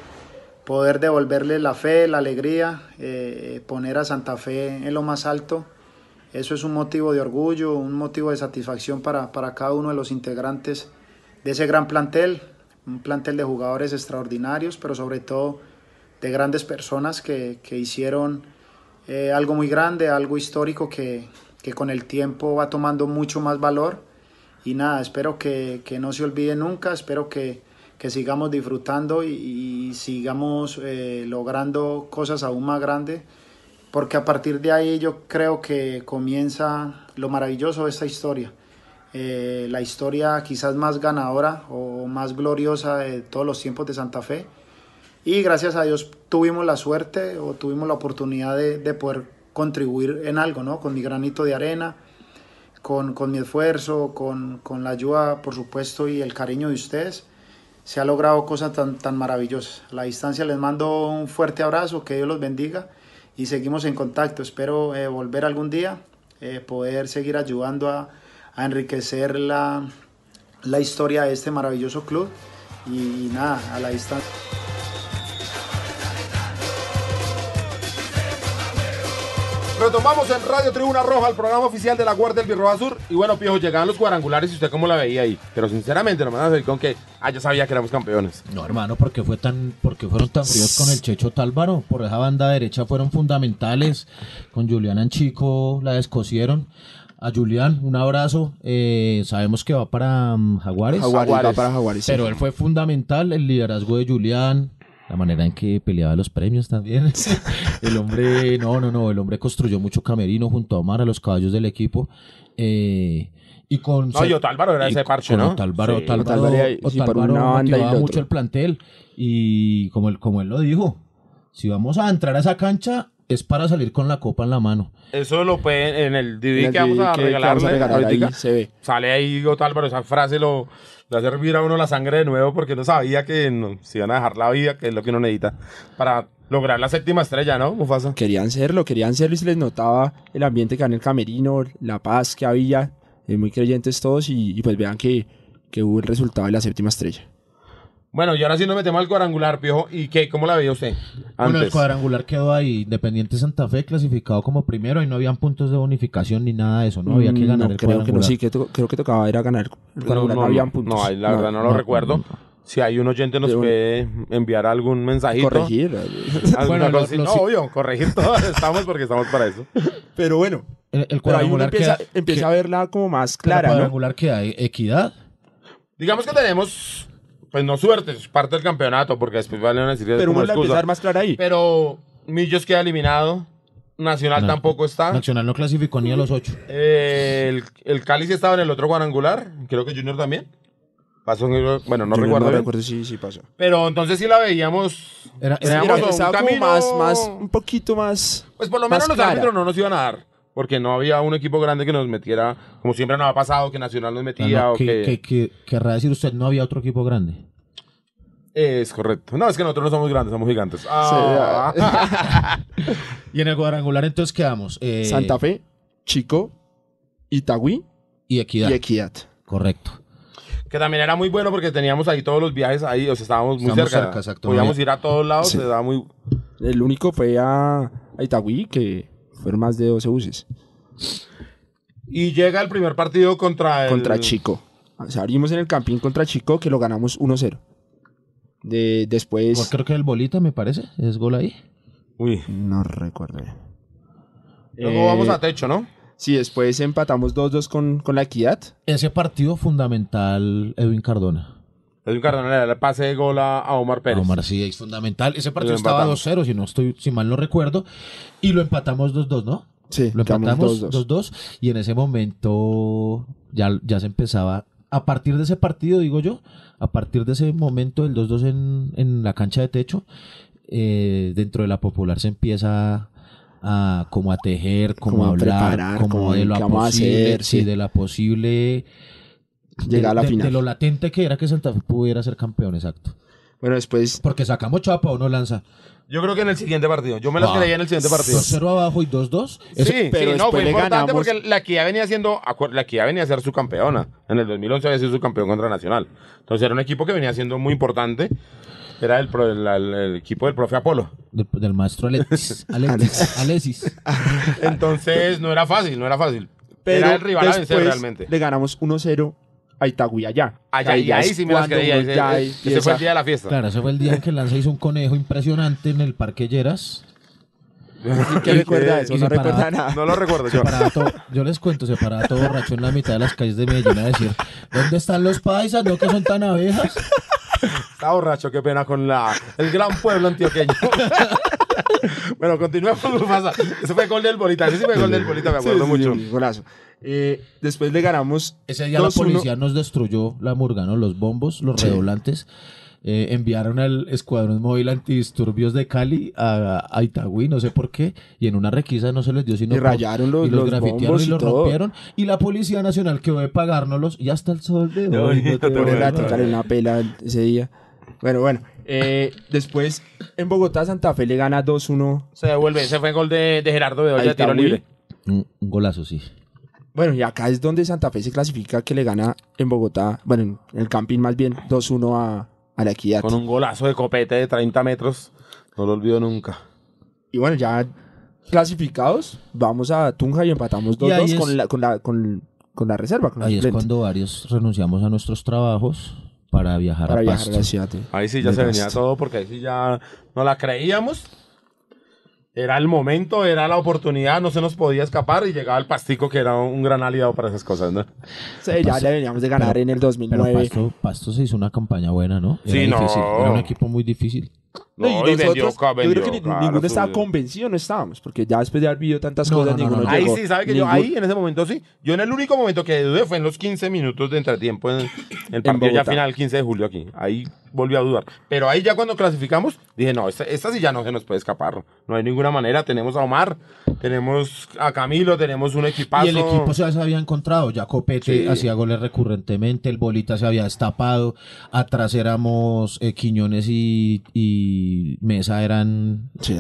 poder devolverle la fe, la alegría, eh, poner a Santa Fe en lo más alto. Eso es un motivo de orgullo, un motivo de satisfacción para, para cada uno de los integrantes de ese gran plantel, un plantel de jugadores extraordinarios, pero sobre todo de grandes personas que, que hicieron eh, algo muy grande, algo histórico que, que con el tiempo va tomando mucho más valor. Y nada, espero que, que no se olvide nunca, espero que, que sigamos disfrutando y, sigamos eh, logrando cosas aún más grandes, porque a partir de ahí yo creo que comienza lo maravilloso de esta historia. Eh, la historia quizás más ganadora o más gloriosa de todos los tiempos de Santa Fe. Y gracias a Dios tuvimos la suerte o tuvimos la oportunidad de, de poder contribuir en algo, ¿no? Con mi granito de arena, con, con mi esfuerzo, con, con la ayuda, por supuesto, y el cariño de ustedes. Se ha logrado cosas tan, tan maravillosas. A la distancia les mando un fuerte abrazo, que Dios los bendiga y seguimos en contacto. Espero eh, volver algún día, eh, poder seguir ayudando a, enriquecer la, la historia de este maravilloso club. Y, nada, a la distancia. Retomamos en Radio Tribuna Roja, el programa oficial de la Guardia del Birroja Sur. Y bueno, Piojo, llegaban los cuadrangulares y usted cómo la veía ahí. Pero sinceramente, no me van a decir con que, ah, yo sabía que éramos campeones. No, hermano, porque fue tan, porque fueron tan fríos con el Checho Tálvaro. Por esa banda derecha fueron fundamentales. Con Julián Anchico la descosieron. A Julián, un abrazo. Eh, sabemos que va para mm, Jaguares. Jaguares, va para Jaguares. sí. Pero él fue fundamental, el liderazgo de Julián, la manera en que peleaba los premios también. el hombre, no, no, no, el hombre construyó mucho camerino junto a Omar, a los caballos del equipo. eh, y con No, y Otálvaro era y ese parche, ¿no? Otálvaro, Sí. Otálvaro, Otálvaro por Otálvaro y motivaba el mucho el plantel. Y como él, como él lo dijo, si vamos a entrar a esa cancha es para salir con la copa en la mano. Eso lo pueden en el En DVD el que vamos a que- que regalar. vamos a regalar ahí se ve. Sale ahí Otálvaro, esa frase lo, le hace hervir a uno la sangre de nuevo porque no sabía que no, se iban a dejar la vida, que es lo que uno necesita para lograr la séptima estrella, ¿no, Mufasa? Querían serlo, querían serlo y se les notaba el ambiente que había en el camerino, la paz que había, eh, muy creyentes todos y, y pues vean que, que hubo el resultado de la séptima estrella. Bueno, y ahora sí nos metemos al cuadrangular, Piojo. ¿Y qué? ¿Cómo la veía usted? Bueno, el Antes. cuadrangular quedó ahí, Independiente Santa Fe clasificado como primero y no habían puntos de bonificación ni nada de eso, ¿no? Había que Mm, ganar no, el creo que no, cuadrangular. sí, que creo que tocaba era ganar el cuadrangular, no, habían puntos. No, la verdad no, lo no, recuerdo. no. Si hay un oyente nos puede enviar algún mensajito. corregir. alguna Bueno, lo- lo no, sí- obvio, corregir todo. estamos porque estamos para eso. Pero bueno, El, el pero cuadrangular empieza, queda, empieza que- a verla como más el clara, ¿no? cuadrangular queda equidad. Digamos que tenemos, pues no suerte, es parte del campeonato, porque después van a decir Pero como uno la empieza a excusa. más clara ahí. Pero Millos queda eliminado. Nacional No. tampoco está. Nacional no clasificó ni a los ocho. Eh, el, el Cali sí estaba en el otro cuadrangular. Creo que Junior también. Pasó en el- bueno, no Yo recuerdo. Bien. recuerdo si sí pasó. Pero entonces sí la veíamos. Era- Era- era- un estaba como camino- más, más, un poquito más... Pues por lo más menos los clara. árbitros no nos iban a dar. Porque no había un equipo grande que nos metiera, como siempre nos ha pasado, que Nacional nos metía no, o que, que... que- que- querrá decir usted, no había otro equipo grande. Es correcto. No, es que nosotros no somos grandes, somos gigantes. Ah. Y en el cuadrangular entonces quedamos. eh, Santa Fe, Chico, Itagüí y Equidad. y Equidad. Correcto. Que también era muy bueno porque teníamos ahí todos los viajes ahí, o sea, estábamos muy cerca. Podíamos ir a todos lados, Sí. se daba muy... El único fue a, a Itagüí, que fueron más de 12 buses. Y llega el primer partido contra el... Contra Chico. O sea, abrimos en el campín contra Chico, que lo ganamos 1-0. De, después... Creo que el bolita, me parece. Es gol ahí. Uy. No recuerdo. bien. Luego Eh, vamos a techo, ¿no? Sí, después empatamos 2-2 con, con la Equidad. Ese partido fundamental, Edwin Cardona. Edwin Cardona le da el pase de gol a, Omar Pérez. Omar sí, es fundamental. Ese partido estaba empatamos. 2-0, si no estoy, si mal no recuerdo. Y lo empatamos 2-2, ¿no? Sí, Lo empatamos 2-2. 2-2 y en ese momento ya, ya se empezaba, a partir de ese partido, digo yo, a partir de ese momento del 2-2 en, en la cancha de techo, eh, dentro de la popular se empieza a como a tejer, como, Como a hablar, preparar, como, como de en lo qué vamos a posible, hacer, sí, sí. de la posible Llegar a la de, de- final. de lo latente que era que Santa Fe pudiera ser campeón, exacto. Bueno, después Porque sacamos chapa o no lanza. Yo creo que en el siguiente partido. Yo me las Ah. creía en el siguiente partido. 2-0 abajo y 2-2. Eso- Sí, pero sí, no, fue le importante ganamos- porque la Equidad venía siendo, la Equidad venía a ser su campeona. En el 2011 había sido su campeón contra Nacional. Entonces era un equipo que venía siendo muy importante. Era el, pro- el- el- el equipo del profe Apolo. del, del maestro Alexis. Alexis. Alexis. Entonces no era fácil, no era fácil. pero era el rival a vencer después realmente. le ganamos 1-0 a Itagüí allá. Allá, y ahí sí me las creía. Ese, ya ese empieza- fue el día de la fiesta. Claro, ese fue el día en que Lanza hizo un conejo impresionante en el Parque Lleras. ¿Qué recuerda eso? No se paraba- recuerda nada. No lo recuerdo yo. todo- yo les cuento, se paraba todo borracho en la mitad de las calles de Medellín a decir, ¿dónde están los paisas? ¿No que son tan abejas? Está borracho, qué pena con la, el gran pueblo antioqueño. bueno, continuemos, Mufasa. Ese fue gol del Bolita. Ese sí fue gol del Bolita, me acuerdo sí, mucho. sí, golazo. Eh, después le ganamos Ese día la 2-1. policía nos destruyó la murga, ¿no? Los bombos, los Sí. redoblantes. Eh, enviaron al Escuadrón Móvil Antidisturbios de Cali a, a Itagüí, no sé por qué, y en una requisa no se les dio sino Y rayaron los- y los, los grafitearon bombos y y los todo. rompieron, y la Policía Nacional quedó de pagárnoslos, y hasta el sol de hoy. no te Pobre voy a en una pela ese día. Bueno, bueno. Eh, después en Bogotá, Santa Fe le gana 2-1. Se devuelve. Ese fue gol de, de Gerardo Bedoya, Ahí tiro libre. Un, un golazo, sí. Bueno, y acá es donde Santa Fe se clasifica que le gana en Bogotá, bueno, en el camping más bien, 2-1 a, a la Equidad. Con un golazo de copete de 30 metros. No lo olvido nunca. Y bueno, ya clasificados, vamos a Tunja y empatamos Y ahí 2-2 es- con la, con, la, con, con la reserva. Con la Ahí es cuando varios renunciamos a nuestros trabajos para viajar para a viajar Pasto. a la ciudad. de- Ahí sí ya de se venía Pasto. todo porque ahí sí ya no la creíamos. Era el momento, era la oportunidad, no se nos podía escapar y llegaba el pastico que era un gran aliado para esas cosas, ¿no? Sí, ya le veníamos de ganar en el Pero 2009. Pasto, Pasto se hizo una campaña buena, ¿no? Era Sí, no. difícil, Era un equipo muy difícil. No, y No, y vendió, nosotros, ca- yo creo que claro, ninguno estaba subió. convencido, no estábamos, porque ya después de haber vivido tantas No, cosas, no, no, ninguno no, no. Ahí llegó. sí, ¿sabe que yo ahí en ese momento sí? Yo en el único momento que dudé fue en los 15 minutos de entretiempo en el partido ya final, el 15 de julio aquí. Ahí volví a dudar. Pero ahí ya cuando clasificamos, dije, no, esta, esta sí ya no se nos puede escapar. No hay ninguna manera. Tenemos a Omar, tenemos a Camilo, tenemos un equipazo. Y el equipo ya se había encontrado, ya Copete Sí. hacía goles recurrentemente, el Bolita se había destapado, atrás éramos eh, Quiñones y, y Mesa eran Sí,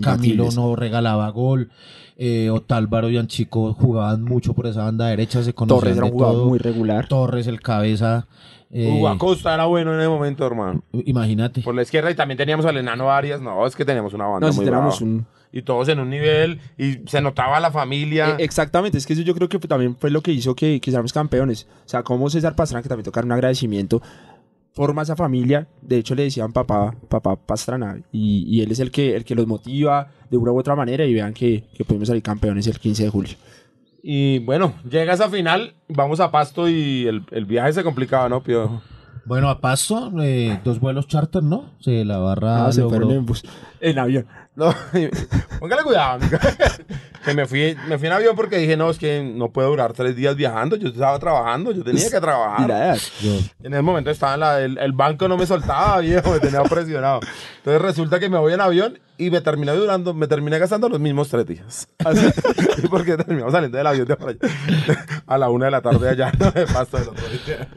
Camilo no regalaba gol, eh, Otálvaro y Anchico jugaban mucho por esa banda derecha, se conocían Torres era un jugador muy regular. Torres, el cabeza, eh, Hugo Acosta era bueno en ese momento, hermano. imagínate. Por la izquierda y también teníamos al enano Arias. No, es que teníamos una banda No, muy teníamos brava. un- Y todos en un nivel y se notaba la familia. Eh, exactamente, es que eso yo creo que también fue lo que hizo que, que seamos campeones. O sea, como César Pastrana, que también tocar un agradecimiento, forma esa familia. De hecho, le decían papá, papá Pastrana. Y, y él es el que, el que los motiva de una u otra manera y vean que, que pudimos salir campeones el 15 de julio. Y bueno, llega esa final, vamos a Pasto y el, el viaje se complicaba, ¿no, Pío? Bueno, a Pasto, eh, dos vuelos charter, ¿no? Se la barra Ah, se fueron en bus, en avión. No, póngale cuidado, amigo. que me fui, me fui en avión porque dije, no, es que no puedo durar tres días viajando. Yo estaba trabajando, yo tenía que trabajar. Yo- En ese momento estaba en la, el, el banco no me soltaba, viejo, me tenía presionado. Entonces resulta que me voy en avión y me terminé durando, me terminé gastando los mismos tres días. Así, porque terminamos saliendo del avión de por allá, a la una de la tarde allá, ¿no? de pasto del otro día.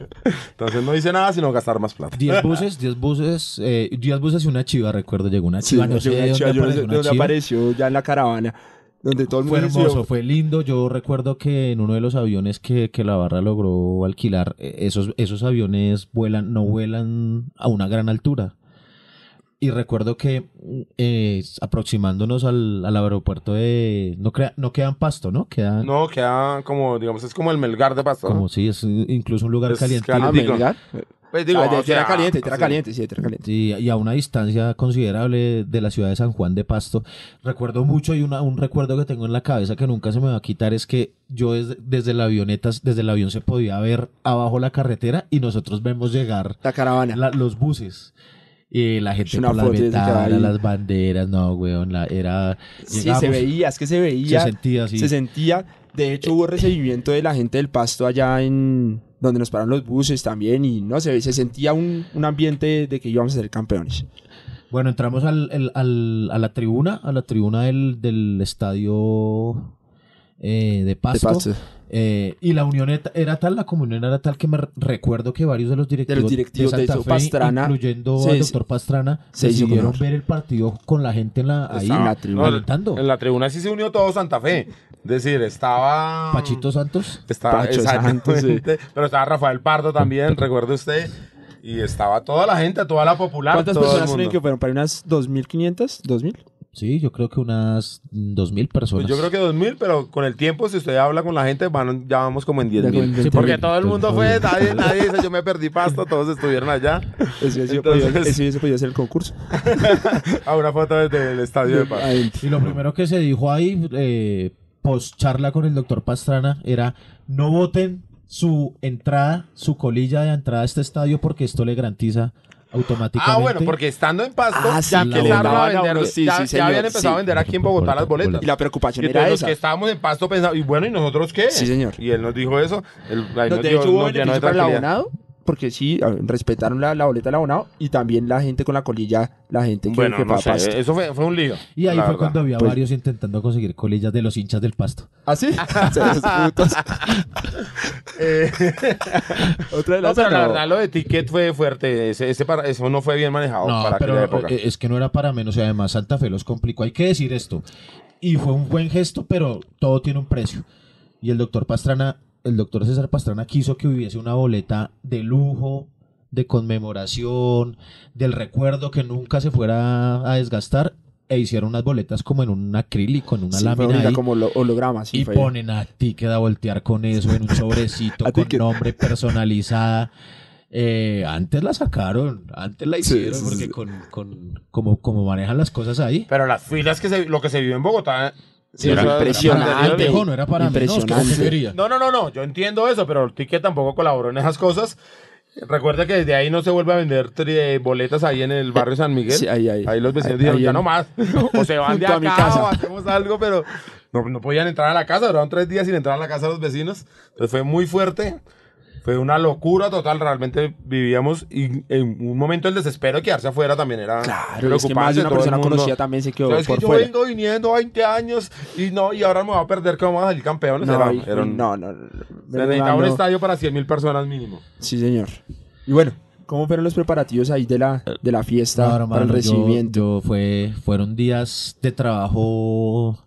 Entonces no hice nada sino gastar más plata. 10 buses, 10 buses, eh, 10 buses y una chiva, recuerdo, llegó una chiva, no sé de yo- dónde yo no apareció sé una de dónde chiva. apareció ya en la caravana. donde todo el Fue hermoso, subió. fue lindo. Yo recuerdo que en uno de los aviones que, que la barra logró alquilar, eh, esos, esos aviones vuelan, no vuelan a una gran altura. Y recuerdo que eh, aproximándonos al, al aeropuerto de... No, crea, no quedan pasto, ¿no? Quedan No, queda como, digamos, es como el Melgar de Pasto. ¿no? como si es incluso un lugar Es caliente. Ah, Digo, Melgar. Pues digo, Ah, de o tierra caliente, tierra sí. caliente, sí, tierra caliente. Sí, y a una distancia considerable de la ciudad de San Juan de Pasto. Recuerdo mucho y una, un recuerdo que tengo en la cabeza que nunca se me va a quitar es que yo desde, desde la avioneta, desde el avión se podía ver abajo la carretera y nosotros vemos llegar La caravana. la- los buses. Y la gente por la foto desde que va ventana, ahí. las banderas, no, weón, la, era... Sí, llegamos, se veía, es que se veía. Se sentía así. Se sentía. De hecho, hubo recibimiento de la gente del pasto allá en donde nos pararon los buses también. Y no se, se sentía un, un ambiente de que íbamos a ser campeones. Bueno, entramos al, al- a la tribuna, a la tribuna del, del estadio eh, de Pasto. De Pasto. Eh, y la unión era tal, la comunión era tal que me re- recuerdo que varios de los directivos, directivos de Santa eso, Fe, Pastrana, incluyendo se- al doctor Pastrana, se decidieron ver el partido con la gente en la, ahí, Estaba- la tribuna. no. En la tribuna sí se unió todo Santa Fe. Es decir, estaba... Pachito Santos. Estaba, Pacho exactamente, pero estaba Rafael Pardo también, recuerde usted. Y estaba toda la gente, toda la popular. ¿Cuántas todo personas creen que fueron? ¿Para unas 2.500? ¿2.000? Sí, yo creo que unas dos mil personas. Pues yo creo que 2000, pero con el tiempo, si usted habla con la gente, van, ya vamos como en 10 Ya como mil. en 20.000. porque todo el mundo fue, nadie, nadie dice yo me perdí pasto, todos estuvieron allá. Eso hubiese Entonces- podido- ser el concurso. A una foto desde el estadio de pasto. Adentro. Y lo primero que se dijo ahí, eh, post charla con el doctor Pastrana, era no voten su entrada, su colilla de entrada a este estadio porque esto le garantiza automáticamente. Ah, bueno, porque estando en Pasto, Ah, sí, ya empezaron a vender, sí, ya, sí, ya señor, habían empezado a vender aquí en Bogotá las boletas. Y la preocupación Y era entonces los esa. que estábamos en Pasto pensaban, y bueno, ¿y nosotros qué? Sí, señor. Y él nos dijo eso. Él, ahí No, nos de dio- hecho, hubo de beneficio para el abonado, porque sí, respetaron la, la boleta del abonado y también la gente con la colilla, la gente que, Bueno, que no sé, Pasto. eso fue, fue un lío. Y ahí fue verdad. cuando había Pues- varios intentando conseguir colillas de los hinchas del pasto. ¿Ah, sí? Eh, Otra de no, las pero la no. verdad lo de ticket fue fuerte. Ese, ese para- eso no fue bien manejado No, para pero aquella época. eh, es que no era para menos y además Santa Fe los complicó. Hay que decir esto. Y fue un buen gesto, pero todo tiene un precio. Y el doctor Pastrana, el doctor César Pastrana quiso que hubiese una boleta de lujo, de conmemoración, del recuerdo que nunca se fuera a desgastar. E hicieron unas boletas como en un acrílico, en una Sí, lámina bonita ahí. como lo- holograma. sí, y fue. ponen a ti que da voltear con eso en un sobrecito con ticket. nombre personalizada. Eh, antes la sacaron, antes la hicieron, sí, porque sí. con, con como, como manejan las cosas ahí. Pero las filas que se, lo que se vivió en Bogotá. Sí, era impresionante. no era para menos, ¿cómo Impresionante. No, no, no, no, yo entiendo eso, pero el ticket tampoco colaboró en esas cosas. Recuerda que desde ahí no se vuelve a vender tri- boletas ahí en el barrio San Miguel. Sí, ahí, ahí. los vecinos Ahí- dijeron, ahí ya en- no más. O se van de Junto a mi acá casa. o hacemos algo, pero no, no podían entrar a la casa. Duraron tres días sin entrar a la casa de los vecinos. Entonces fue muy fuerte. Fue una locura total. Realmente vivíamos y en un momento el desespero de quedarse afuera también era Claro, es que más preocupante, de una persona conocida también se quedó ¿Sabes que por yo fuera. vengo viniendo 20 años y no y ahora me voy a perder que vamos a salir campeones? No, Era- y- era un- no, no, no, no. se necesitaba un estadio para 100 mil personas mínimo. Sí, señor. Y bueno, ¿cómo fueron los preparativos ahí de la, de la fiesta No, para el yo- recibimiento? yo fue, fueron días de trabajo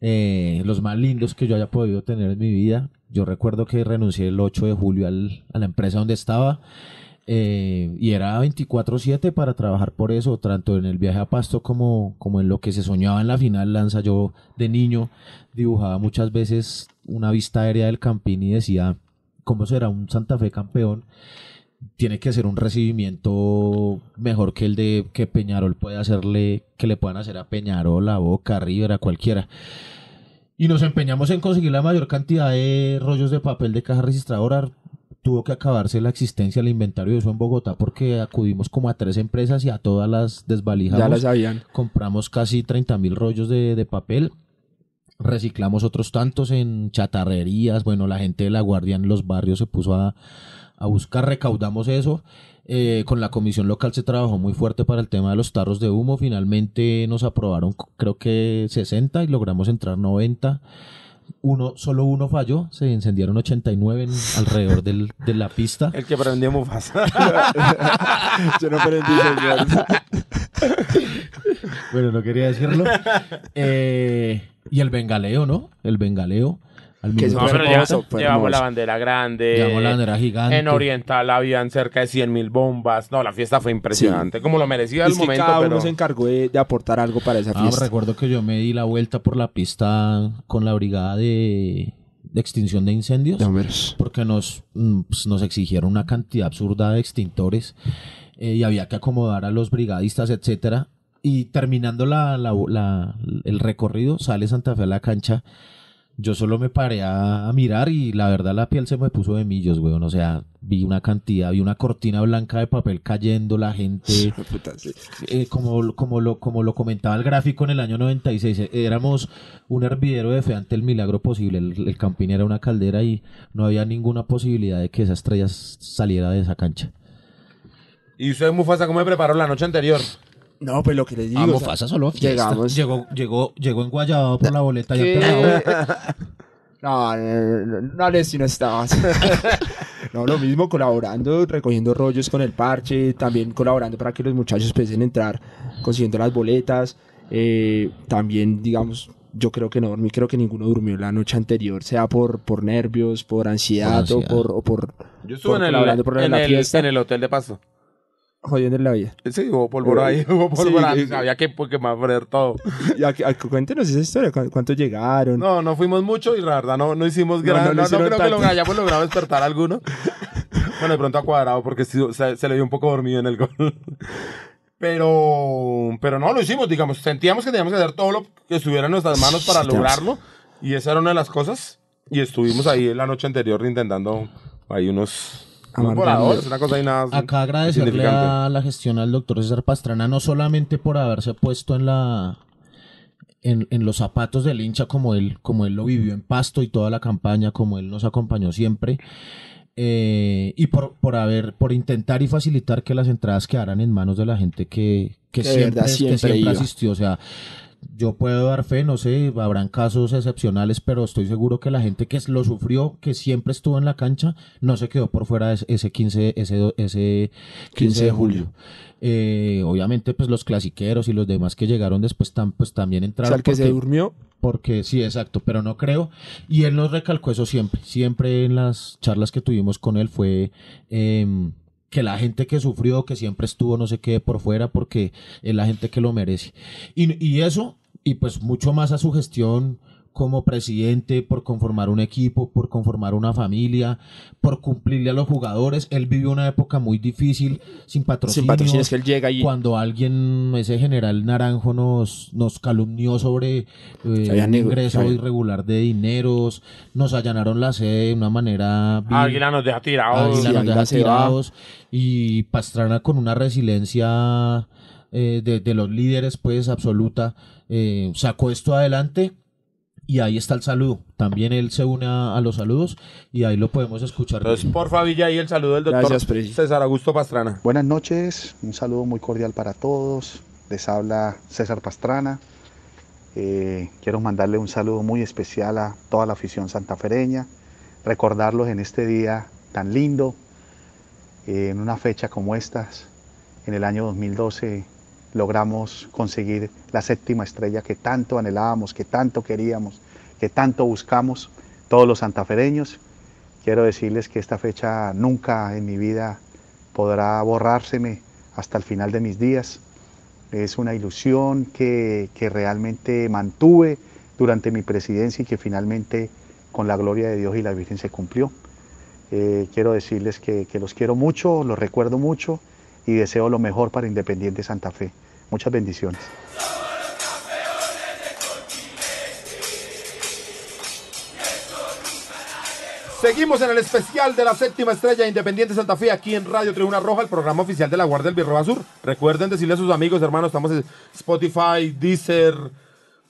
eh, los más lindos que yo haya podido tener en mi vida. Yo recuerdo que renuncié el 8 de julio al- a la empresa donde estaba eh, y era 24/7 para trabajar por eso, tanto en el viaje a Pasto como, como en lo que se soñaba en la final Lanza. Yo de niño dibujaba muchas veces una vista aérea del Campín y decía, ¿cómo será un Santa Fe campeón? tiene que ser un recibimiento mejor que el de que Peñarol puede hacerle, que le puedan hacer a Peñarol, a Boca, a River, a cualquiera. Y nos empeñamos en conseguir la mayor cantidad de rollos de papel de caja registradora. Tuvo que acabarse la existencia, el inventario de eso en Bogotá porque acudimos como a tres empresas y a todas las desvalijamos. ya la sabían. Compramos casi 30 mil rollos de, de papel. Reciclamos otros tantos en chatarrerías. Bueno, la gente de la guardia en los barrios se puso a, a buscar, recaudamos eso. Eh, con la comisión local se trabajó muy fuerte para el tema de los tarros de humo. Finalmente nos aprobaron, creo que 60 y logramos entrar 90. Uno, solo uno falló, se encendieron 89 en- alrededor del- de la pista. El que prendió Mufasa. Yo no aprendí, señor. Bueno, no quería decirlo. Eh, Y el bengaleo, ¿no? El bengaleo. Al Que minuto hermoso, llevamos hermoso. la bandera grande. Llevamos la bandera gigante. En Oriental habían cerca de 100 mil bombas. No, la fiesta fue impresionante. Como lo merecía el Es que momento, cada pero... uno se encargó de, de aportar algo para esa Ah, fiesta. recuerdo que yo me di la vuelta por la pista con la brigada de, de extinción de incendios. De porque nos, mm, pues, nos exigieron una cantidad absurda de extintores eh, y había que acomodar a los brigadistas, etcétera. Y terminando la, la- la- el recorrido, sale Santa Fe a la cancha. Yo solo me paré a, a mirar y la verdad la piel se me puso de millos, weón. O sea, vi una cantidad, vi una cortina blanca de papel cayendo, la gente Puta, sí. eh, como, como, lo, como lo comentaba el gráfico en el año 96, eh, éramos un hervidero de fe ante el milagro posible. El, el Campín era una caldera y no había ninguna posibilidad de que esa estrella saliera de esa cancha. ¿Y usted, Mufasa, cómo me preparó la noche anterior? No, pues lo que les digo. Ah, o sea, Mufasa solo fiesta. llegamos- Llegó, llegó, llegó en Guayabao por la boleta. ¿Qué? Ya te No, no, no, no, no, Alessi, no estabas. no, lo mismo, colaborando, recogiendo rollos con el parche, también colaborando para que los muchachos pudiesen entrar, consiguiendo las boletas. eh, también, digamos, yo creo que no dormí, creo que ninguno durmió la noche anterior, sea por, por nervios, por ansiedad, Por ansiedad. o por, o por Yo estuve por en el, en, la el, fiesta, en el hotel de Pasto. Jodiendo la vida. Sí, hubo pólvora ahí, hubo pólvora. Sí. Había que, pues, que más poner todo. Y aquí- aquí- cuéntenos esa historia, ¿cu- ¿cuántos llegaron? No, no fuimos mucho y la verdad no, no hicimos No, gran... no No, no, hicieron creo que lo tanto. hayamos logrado despertar a alguno. bueno, de pronto a cuadrado porque se, se le dio un poco dormido en el gol. Pero, pero no lo hicimos, digamos. Sentíamos que teníamos que hacer todo lo que estuviera en nuestras manos para Sí, lograrlo. Y esa era una de las cosas. Y estuvimos ahí la noche anterior intentando ahí unos, una cosa nada. Acá agradecerle a la gestión al doctor César Pastrana, no solamente por haberse puesto en la en, en los zapatos del hincha como él, como él lo vivió en Pasto y toda la campaña, como él nos acompañó siempre, eh, y por, por haber, por intentar y facilitar que las entradas quedaran en manos de la gente que, que Que de siempre, verdad que siempre asistió. O sea, yo puedo dar fe, no sé, habrán casos excepcionales, pero estoy seguro que la gente que lo sufrió, que siempre estuvo en la cancha, no se quedó por fuera ese- ese 15, ese, ese 15 de julio. Eh, obviamente, pues los clasiqueros y los demás que llegaron después pues, también o entraron. sea, el que se porque- durmió, porque sí, exacto, pero no creo. Y él nos recalcó eso siempre. Siempre en las charlas que tuvimos con él fue em, que la gente que sufrió, que siempre estuvo, no se quede por fuera porque es la gente que lo merece. Y, y eso, y pues mucho más a su gestión como presidente, por conformar un equipo, por conformar una familia, por cumplirle a los jugadores. Él vivió una época muy difícil, sin patrocinios, sin patrocinios que él llega y cuando alguien, ese general Naranjo, nos, nos calumnió sobre eh, un ingreso había- irregular de dineros, nos allanaron la sede de una manera Águila nos deja tirados. Águila sí, nos deja tirados, y Pastrana con una resiliencia eh, de, de los líderes, pues absoluta, eh, sacó esto adelante. Y ahí está el saludo. También él se une a, a los saludos y ahí lo podemos escuchar. Entonces, porfa, Villa, ahí el saludo del doctor Gracias. César Augusto Pastrana. Buenas noches, un saludo muy cordial para todos. Les habla César Pastrana. Eh, quiero mandarle un saludo muy especial a toda la afición santafereña, recordarlos en este día tan lindo, eh, en una fecha como estas. En el año 2012 logramos conseguir la séptima estrella que tanto anhelábamos, que tanto queríamos, que tanto buscamos todos los santafereños. Quiero decirles que esta fecha nunca en mi vida podrá borrárseme hasta el final de mis días. Es una ilusión que, que realmente mantuve durante mi presidencia y que finalmente con la gloria de Dios y la Virgen se cumplió. Eh, quiero decirles que, que los quiero mucho, los recuerdo mucho y deseo lo mejor para Independiente Santa Fe. Muchas bendiciones. Seguimos en el especial de la séptima estrella Independiente Santa Fe aquí en Radio Tribuna Roja, el programa oficial de la Guardia del Birroba Sur. Recuerden decirle a sus amigos, hermanos, estamos en Spotify, Deezer,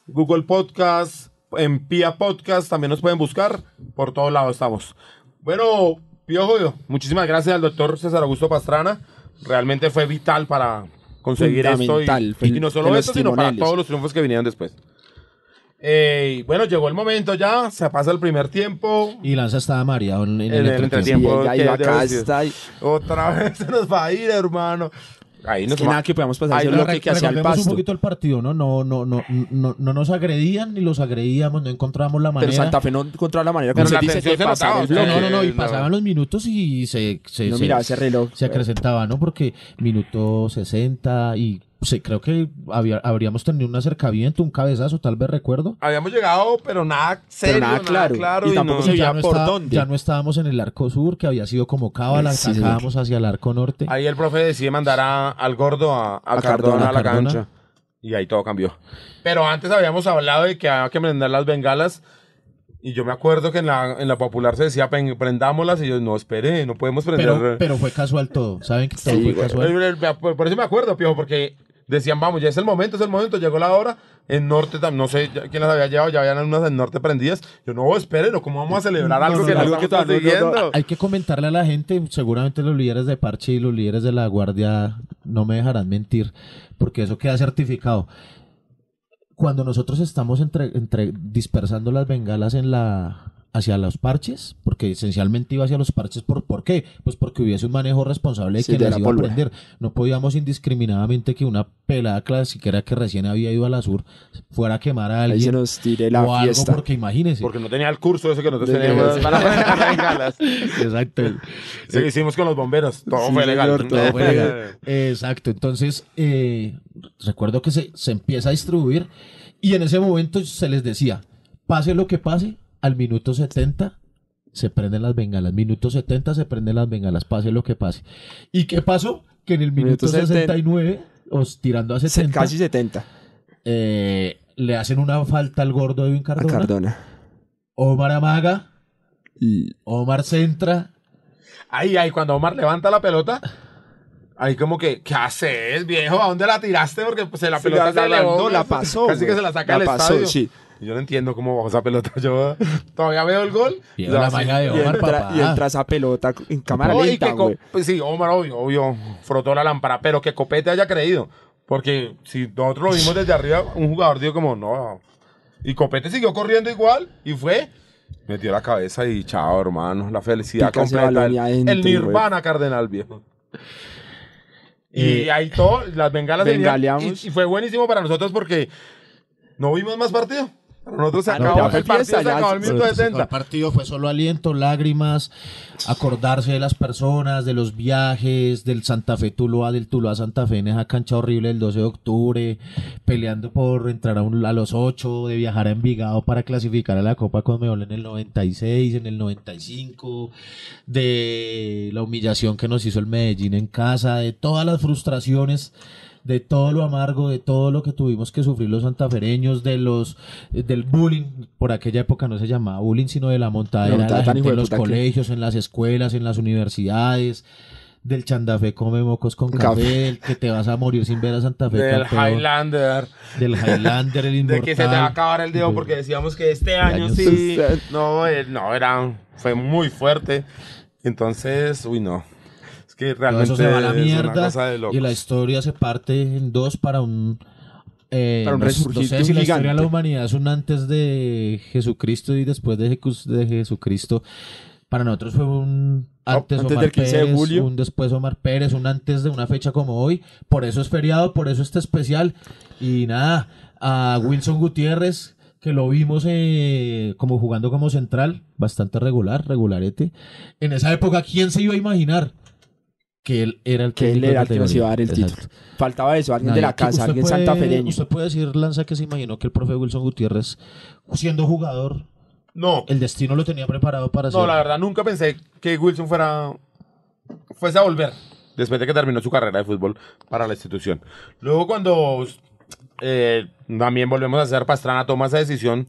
Google Podcast, en Pia Podcast, también nos pueden buscar, por todos lados estamos. Bueno, Piojo, muchísimas gracias al doctor César Augusto Pastrana, realmente fue vital para conseguir esto y, y no solo esto, sino para todos los triunfos que vinieron después. Eh, bueno, llegó el momento ya, se pasa el primer tiempo. Y Lanza estaba mareado en, en el el entretiempo. entretiempo. y acá está Otra vez se nos va a ir, hermano. Ahí Es nos que nada que podamos pasar Ahí lo bloque que hacía el Recordemos un pasto. poquito el partido, ¿no? No, no, no, no, no nos agredían ni los agredíamos, no encontrábamos la manera. Pero Santa Fe no encontraba la manera Pero la se dice de se pasar notaba, el sea, No, bloque. no, no, y no. pasaban los minutos y se, se, No se- miraba ese reloj. se acrecentaba, ¿no? Porque minuto 60 y sí, creo que había, habríamos tenido un acercamiento, un cabezazo, tal vez recuerdo. Habíamos llegado, pero nada serio, nada claro. Y tampoco no- se veía ya no, por estaba- dónde. ya no estábamos en el arco sur, que había sido como cábala, Sí, atacábamos hacia el arco norte. Ahí el profe decide mandar a- al gordo a, a A Cardona, Cardona, a la Cardona. cancha. Y ahí todo cambió. Pero antes habíamos hablado de que había que prender las bengalas. Y yo me acuerdo que en la, en la popular se decía, "Pen- prendámoslas. Y yo, no, espere, no podemos prender. Pero, pero fue casual todo, ¿saben? Que todo Sí, fue casual. Por, por eso me acuerdo, Piojo, porque decían, vamos, ya es el momento, es el momento, llegó la hora. En norte, no sé ya quién las había llevado, ya habían unas en norte prendidas. Yo, no, esperen, ¿cómo vamos a celebrar algo no, que no, no, algo que estamos no-? Hay que comentarle a la gente, seguramente los líderes de Parche y los líderes de la Guardia no me dejarán mentir, porque eso queda certificado. Cuando nosotros estamos entre, entre dispersando las bengalas en la hacia los parches, porque esencialmente iba hacia los parches, ¿por, ¿por qué? Pues porque hubiese un manejo responsable de Sí, quien las iba a pólvora. prender. No podíamos indiscriminadamente que una pelada clasiquera que recién había ido a la sur fuera a quemar a Ahí se alguien nos tire la o algo, fiesta. porque imagínese. Porque no tenía el curso ese que nosotros De- teníamos. Exacto. Sí, hicimos con los bomberos. Todo Sí, fue legal. señor, todo fue legal. Exacto, entonces eh, recuerdo que se, se empieza a distribuir y en ese momento se les decía, pase lo que pase, al minuto 70 se prenden las bengalas, minuto 70 se prenden las bengalas, pase lo que pase. ¿Y qué pasó? Que en el minuto, Minuto 70, 69, o tirando a Se- 70, Casi 70 eh, le hacen una falta al gordo a Cardona, Cardona. Omar Amaga, Omar Centra, Ahí, ahí, cuando Omar levanta la pelota, ahí como que, ¿qué haces, viejo? ¿A dónde la tiraste? Porque pues, la pelota la se mandó, elevó, la pues, pasó, Casi que se la saca La del pasó, estadio. sí. Y yo no entiendo cómo bajó esa pelota. Yo todavía veo el gol. Yo la así, magia de y Omar, entra, papá. y entra esa pelota en cámara No, y lenta, güey. pues sí, Omar, obvio, obvio, frotó la lámpara, pero que Copete haya creído. Porque si nosotros lo vimos desde arriba, un jugador dijo como, no. Y Copete siguió corriendo igual y fue. Metió la cabeza y chao, hermano. La felicidad completa. El, y el Nirvana Cardenal, viejo. Y ahí todo, las bengalas venían, Bengaleamos. y, y fue buenísimo para nosotros porque no vimos más partido. Nosotros se Ah, no, acabó ya el partido, se acabó el minuto Pero se acabó 70. El partido fue solo aliento, lágrimas, acordarse de las personas, de los viajes, del Santa Fe Tuluá, del Tuluá Santa Fe en esa cancha horrible del 12 de octubre, peleando por entrar a, un- a los 8, de viajar a Envigado para clasificar a la Copa Conmebol en el 96, en el 95, de la humillación que nos hizo el Medellín en casa, de todas las frustraciones de todo lo amargo, de todo lo que tuvimos que sufrir los santafereños, de los del bullying, por aquella época no se llamaba bullying, sino de la montadera La de la gente en los que- colegios, en las escuelas, en las universidades, del Chandafé come mocos con Café. que te vas a morir sin ver a Santa Fe Del campeón, Highlander. del Highlander, el De inmortal. que se te va a acabar el dedo porque decíamos que este año año sí. No, eh, no, era, fue muy fuerte. Entonces, uy, no. Es que Todo realmente eso se va a la mierda de y la historia se parte en dos para un eh, Para un no, resurgir no sé de la historia de la humanidad es un antes de Jesucristo y después de, de Jesucristo. Para nosotros fue un antes, antes Omar del 15 de Pérez, julio. un después Omar Pérez, un antes de una fecha como hoy, por eso es feriado, por eso está especial. Y nada, a Wilson Gutiérrez que lo vimos eh, como jugando como central, bastante regular, regularete. En esa época, ¿quién se iba a imaginar que él era el Que él era el que nos iba a dar el Exacto. título. Faltaba eso, alguien de la casa, alguien puede- santafereño. Usted puede decir, Lanza, que se imaginó que el profe Wilson Gutiérrez, siendo jugador, No, el destino lo tenía preparado para no, ser. la verdad, nunca pensé que Wilson fuera. fuese a volver. Después de que terminó su carrera de fútbol para la institución. Luego, cuando eh, también volvemos a hacer Pastrana, toma esa decisión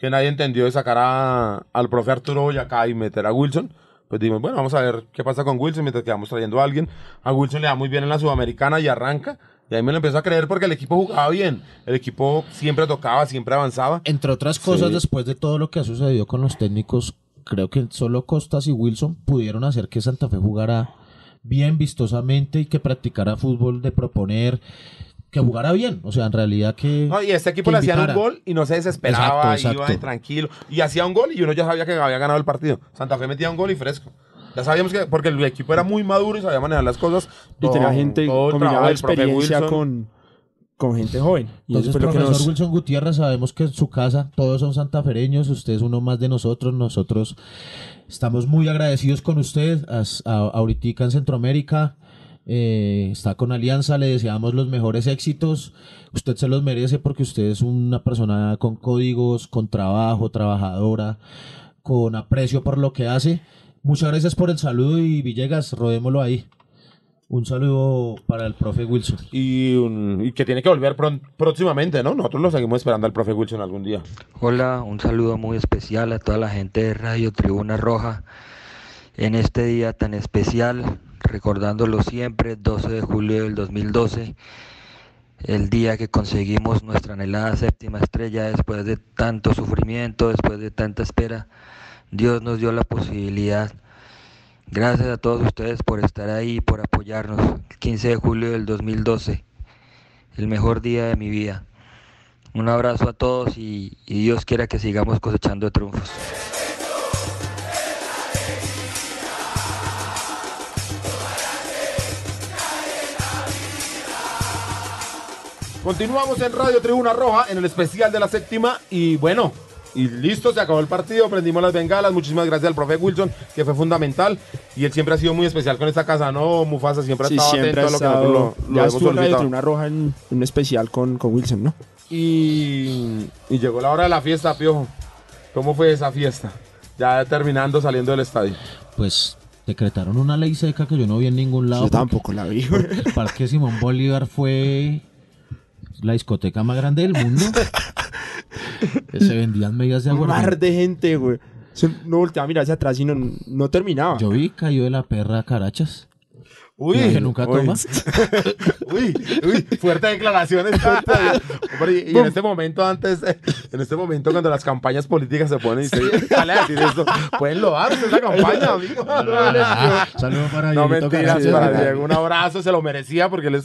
que nadie entendió de sacar a- al profe Arturo Boyacá y meter a Wilson. Pues dijimos, bueno, vamos a ver qué pasa con Wilson mientras que vamos trayendo a alguien. A Wilson le da muy bien en la Sudamericana y arranca. Y ahí me lo empezó a creer porque el equipo jugaba bien. El equipo siempre tocaba, siempre avanzaba. Entre otras cosas, Sí. después de todo lo que ha sucedido con los técnicos, creo que solo Costas y Wilson pudieron hacer que Santa Fe jugara bien vistosamente y que practicara fútbol de proponer, que jugara bien. O sea, en realidad que... No, y este equipo le hacían un gol y no se desesperaba, Exacto, iba exacto. tranquilo. Y hacía un gol y uno ya sabía que había ganado el partido. Santa Fe metía un gol y fresco. Ya sabíamos que, porque el equipo era muy maduro y sabía manejar las cosas. Y tenía gente combinaba experiencia Wilson. con, con gente joven. Y Entonces, que profesor nos... Wilson Gutiérrez, sabemos que en su casa todos son santafereños, usted es uno más de nosotros, nosotros estamos muy agradecidos con usted, as- a- ahoritica en Centroamérica, eh, está con Alianza, le deseamos los mejores éxitos, usted se los merece porque usted es una persona con códigos, con trabajo, trabajadora, con aprecio por lo que hace. Muchas gracias por el saludo y Villegas, rodémoslo ahí. Un saludo para el profe Wilson. Y, un- y que tiene que volver pron- próximamente, ¿no? Nosotros lo seguimos esperando al profe Wilson algún día. Hola, un saludo muy especial a toda la gente de Radio Tribuna Roja en este día tan especial, recordándolo siempre, 12 de julio del 2012, el día que conseguimos nuestra anhelada séptima estrella después de tanto sufrimiento, después de tanta espera. Dios nos dio la posibilidad. Gracias a todos ustedes por estar ahí, por apoyarnos. El 15 de julio del 2012, el mejor día de mi vida. Un abrazo a todos y, y Dios quiera que sigamos cosechando triunfos. Continuamos en Radio Tribuna Roja en el especial de la séptima y bueno, y listo, se acabó el partido, prendimos las bengalas, muchísimas gracias al profe Wilson que fue fundamental y él siempre ha sido muy especial con esta casa, ¿no? Mufasa siempre ha Sí, estado siempre ha atento a lo que lo, lo ya hemos estuvo en Radio. Tribuna Roja en un especial con, con Wilson, ¿no? Y, y llegó la hora de la fiesta, Piojo. ¿Cómo fue esa fiesta? Ya terminando, saliendo del estadio. pues decretaron una ley seca que yo no vi en ningún lado. Yo porque- tampoco la vi. El Parque Simón Bolívar fue la discoteca más grande del mundo. Se vendían medias de Un mar de gente, güey. No volteaba a mirar hacia atrás y no, no terminaba. Yo vi cayó de la perra Carachas. Uy, que nunca uy. toma. uy, uy, fuertes declaraciones. Y, y en este momento, antes, en este momento, cuando las campañas políticas se ponen y se sale a decir esto, pueden loarse esa campaña, amigo. Saludos para No mentiras, para Diego, un abrazo, se lo merecía porque les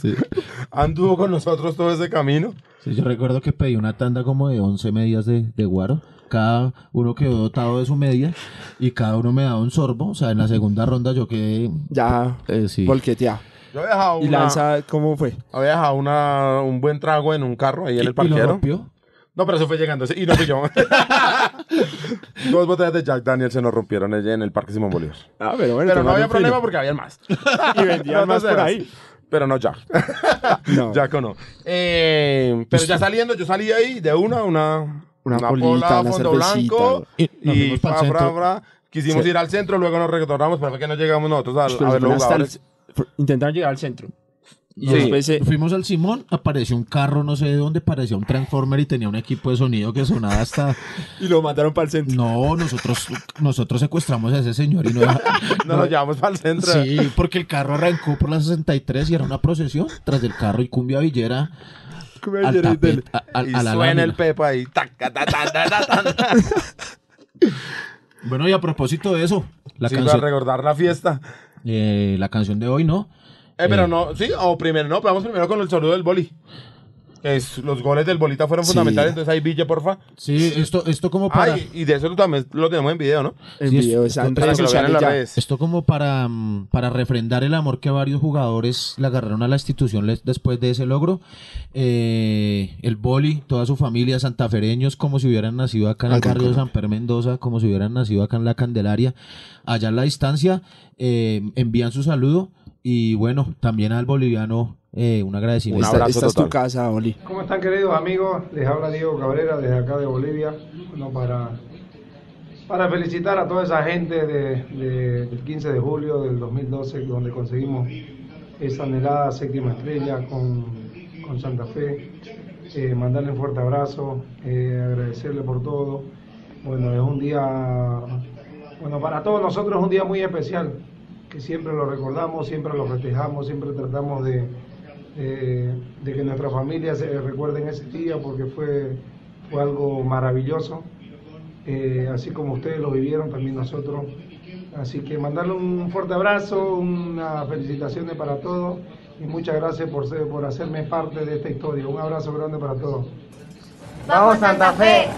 anduvo con nosotros todo ese camino. Sí, yo recuerdo que pedí una tanda como de 11 medias de, de guaro. Cada uno quedó dotado de su media y cada uno me daba un sorbo. O sea, en la segunda ronda yo quedé... Ya, eh, sí. volqueteado. Yo había dejado, ¿Y una, Lanza cómo fue? había dejado una, un buen trago en un carro ahí en ¿Y- el y lo parquero. rompió? No, pero eso fue llegando. Y no fui yo. Dos botellas de Jack Daniel se nos rompieron en el Parque Simón Bolívar. Ah, pero bueno. Pero no había fino. problema porque habían más. Y vendían más por ahí. Pero no Jack. No. Jack o no. Eh, pero ya saliendo, yo salí ahí de una, una, Una una polita, pola, una fondo cervecita, blanco. Y Y fra, centro. fra. Quisimos Sí. ir al centro, luego nos retornamos, pero fue que no llegamos nosotros a, a ver los el- intentaron llegar al centro. Y Sí. después se- Fuimos al Simón, apareció un carro, no sé de dónde, parecía un Transformer y tenía un equipo de sonido que sonaba hasta... y lo mandaron para el centro. No, nosotros, nosotros secuestramos a ese señor y no... No nos llevamos para el centro. Sí, porque el carro arrancó por la 63 y era una procesión tras del carro y cumbia villera al villera del- tapete, a, a- y a la suena el lámina. pepo ahí. tac, ta, ta, ta, ta, ta, ta. Bueno, y a propósito de eso, la, Sí, para canción, recordar la fiesta. eh, la canción de hoy, ¿no? Eh, pero Eh. no, sí, o primero, no, pero vamos primero con el saludo del boli. Es, los goles del bolita fueron Sí. fundamentales, entonces ahí Ville, porfa. Sí, esto, esto como para... Y de eso también lo tenemos en video, ¿no? En Sí, video, están para redes que lo vean en sociales las ya. redes. Esto como para, mm, para refrendar el amor que varios jugadores le agarraron a la institución les- después de ese logro. Eh, el Boli, toda su familia, santafereños, como si hubieran nacido acá en el barrio de San. Per Mendoza, como si hubieran nacido acá en la Candelaria, allá en la distancia, eh, envían su saludo y bueno, también al boliviano eh, un agradecimiento. Un Esta, abrazo esta es tu casa, Oli. ¿Cómo están queridos amigos? Les habla Diego Cabrera desde acá de Bolivia. Bueno, para, para felicitar a toda esa gente de- de- del 15 de julio del 2012, donde conseguimos esa anhelada séptima estrella con, con Santa Fe. Eh, mandarle un fuerte abrazo, eh, agradecerle por todo. Bueno, es un día, bueno, para todos nosotros es un día muy especial, que siempre lo recordamos, siempre lo festejamos, siempre tratamos de, de, de que nuestra familia se recuerden ese día porque fue, fue algo maravilloso. Eh, así como ustedes lo vivieron, también nosotros. Así que mandarle un fuerte abrazo, unas felicitaciones para todos y muchas gracias por, ser, por hacerme parte de esta historia. Un abrazo grande para todos. ¡Vamos Santa Fe!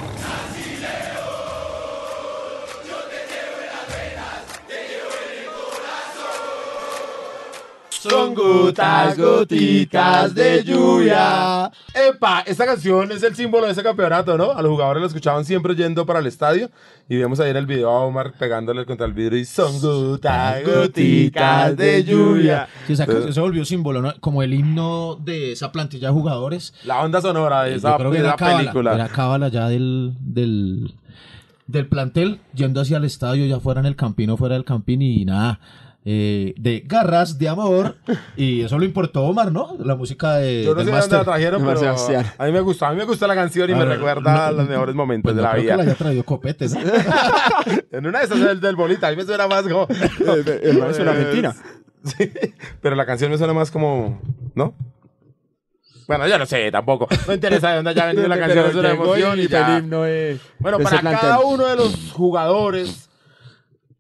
Son gotas, goticas de lluvia. Epa, esta canción es el símbolo de ese campeonato, ¿no? A los jugadores lo escuchaban siempre yendo para el estadio y vemos ahí en el video a Omar pegándole contra el vidrio y son gotas, goticas de lluvia. Sí, esa canción se volvió símbolo, ¿no? Como el himno de esa plantilla de jugadores. La onda sonora de Yo esa, creo que de era esa cábala, película. Era cábala ya del, del, del plantel, yendo hacia el estadio, ya fuera en el campín o fuera del campín y nada. Eh, de garras de amor y eso lo importó Omar, ¿no? La música de Yo no del sé de dónde la trajeron, pero a mí me gusta, a mí me gusta la canción y me ver, recuerda a no, los mejores momentos Pues de no la creo vida. que la haya traído copetes. ¿no? En una de esas es el del bolita, a mí me suena más como... el man es una Argentina. Sí, pero la canción me suena más como... ¿No? Bueno, yo no sé, tampoco. No interesa de dónde haya venido la canción, es una emoción y, y ya. el himno de- Bueno, para plantel. cada uno de los jugadores,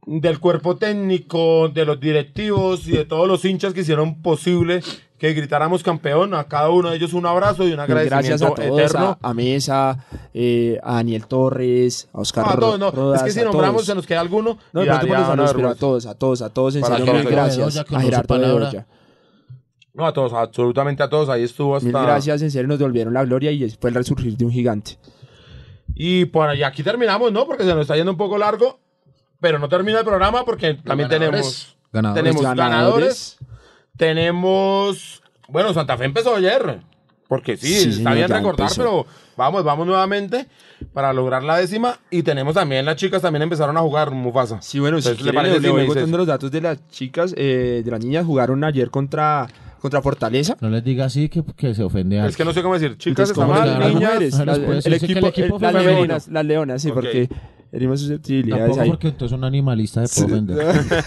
del cuerpo técnico, de los directivos y de todos los hinchas que hicieron posible que gritáramos campeón, a cada uno de ellos un abrazo y un Gracias a agradecimiento todos, eterno. a, a Mesa, eh, a Daniel Torres, a Oscar No, a todos, no. Rodas, es que si a nombramos todos. se nos queda alguno. No, y de los una nombres, pero a todos, a todos, a todos, en serio, mil a gracias. A Gerardo. Bedoya. No, a todos, absolutamente a todos. Ahí estuvo hasta. Mil gracias, en serio, nos devolvieron la gloria y fue el resurgir de un gigante. Y por allá aquí terminamos, ¿no? Porque se nos está yendo un poco largo. Pero no termina el programa porque también tenemos. Ganadores. Tenemos Ganadores. ganadores. Tenemos. Bueno, Santa Fe empezó ayer. Porque sí, Sí, está bien recordar, empezó. pero vamos, vamos nuevamente para lograr la décima. Y tenemos también, las chicas también empezaron a jugar Mufasa. Sí, bueno, si Entonces, ¿le quieren, parece le, si dices? contando los datos de las chicas, eh, de las niñas. Jugaron ayer contra, contra Fortaleza. No les diga así que, que se ofende a Es que no sé cómo decir. Chicas Entonces, está ¿cómo mal, niñas. las- puede el que el equipo, equipo las leonas, las leonas, sí, Ok. porque herimos susceptibilidades Tampoco ahí. porque entonces un animalista se puede ofender.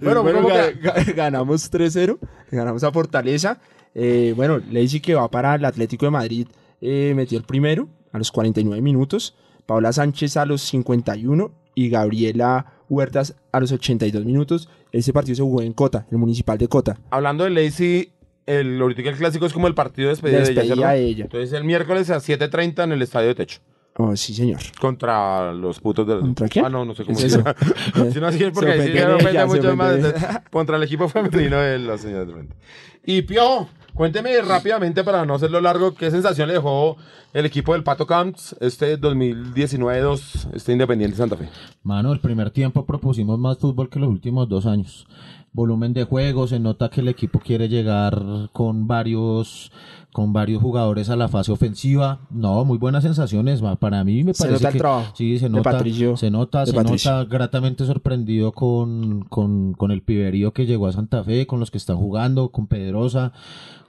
Bueno, Bueno, ¿cómo ga- que- ga- ganamos 3-0, ganamos a Fortaleza. Eh, bueno, Lacey que va para el Atlético de Madrid eh, metió el primero a los 49 minutos, Paula Sánchez a los 51 y Gabriela Huertas a los 82 minutos. Ese partido se jugó en Cota, el municipal de Cota. Hablando de Lacey, el, ahorita el clásico es como el partido de despedida, de ella, Despedida ¿cierto? de ella. Entonces el miércoles a 7.30 en el Estadio de Techo. Oh, sí, señor. Contra los putos del... ¿Contra quién? Ah, no, no sé cómo ¿Qué es se llama. Si no, así es porque sí me ofende mucho más. Contra el equipo femenino de los señores de frente. Y Piojo, cuénteme rápidamente para no hacerlo largo, ¿qué sensación le dejó el equipo del Pato Camps este 2019-2, este Independiente Santa Fe? Mano, el primer tiempo propusimos más fútbol que los últimos dos años. Volumen de juego, se nota que el equipo quiere llegar con varios con varios jugadores a la fase ofensiva. No, muy buenas sensaciones. Para mí me Se parece nota el que trabajo sí, se nota, Patricio- se nota, de se Patricio. nota gratamente sorprendido con, con, con el piberío que llegó a Santa Fe, con los que están jugando, con Pedrosa,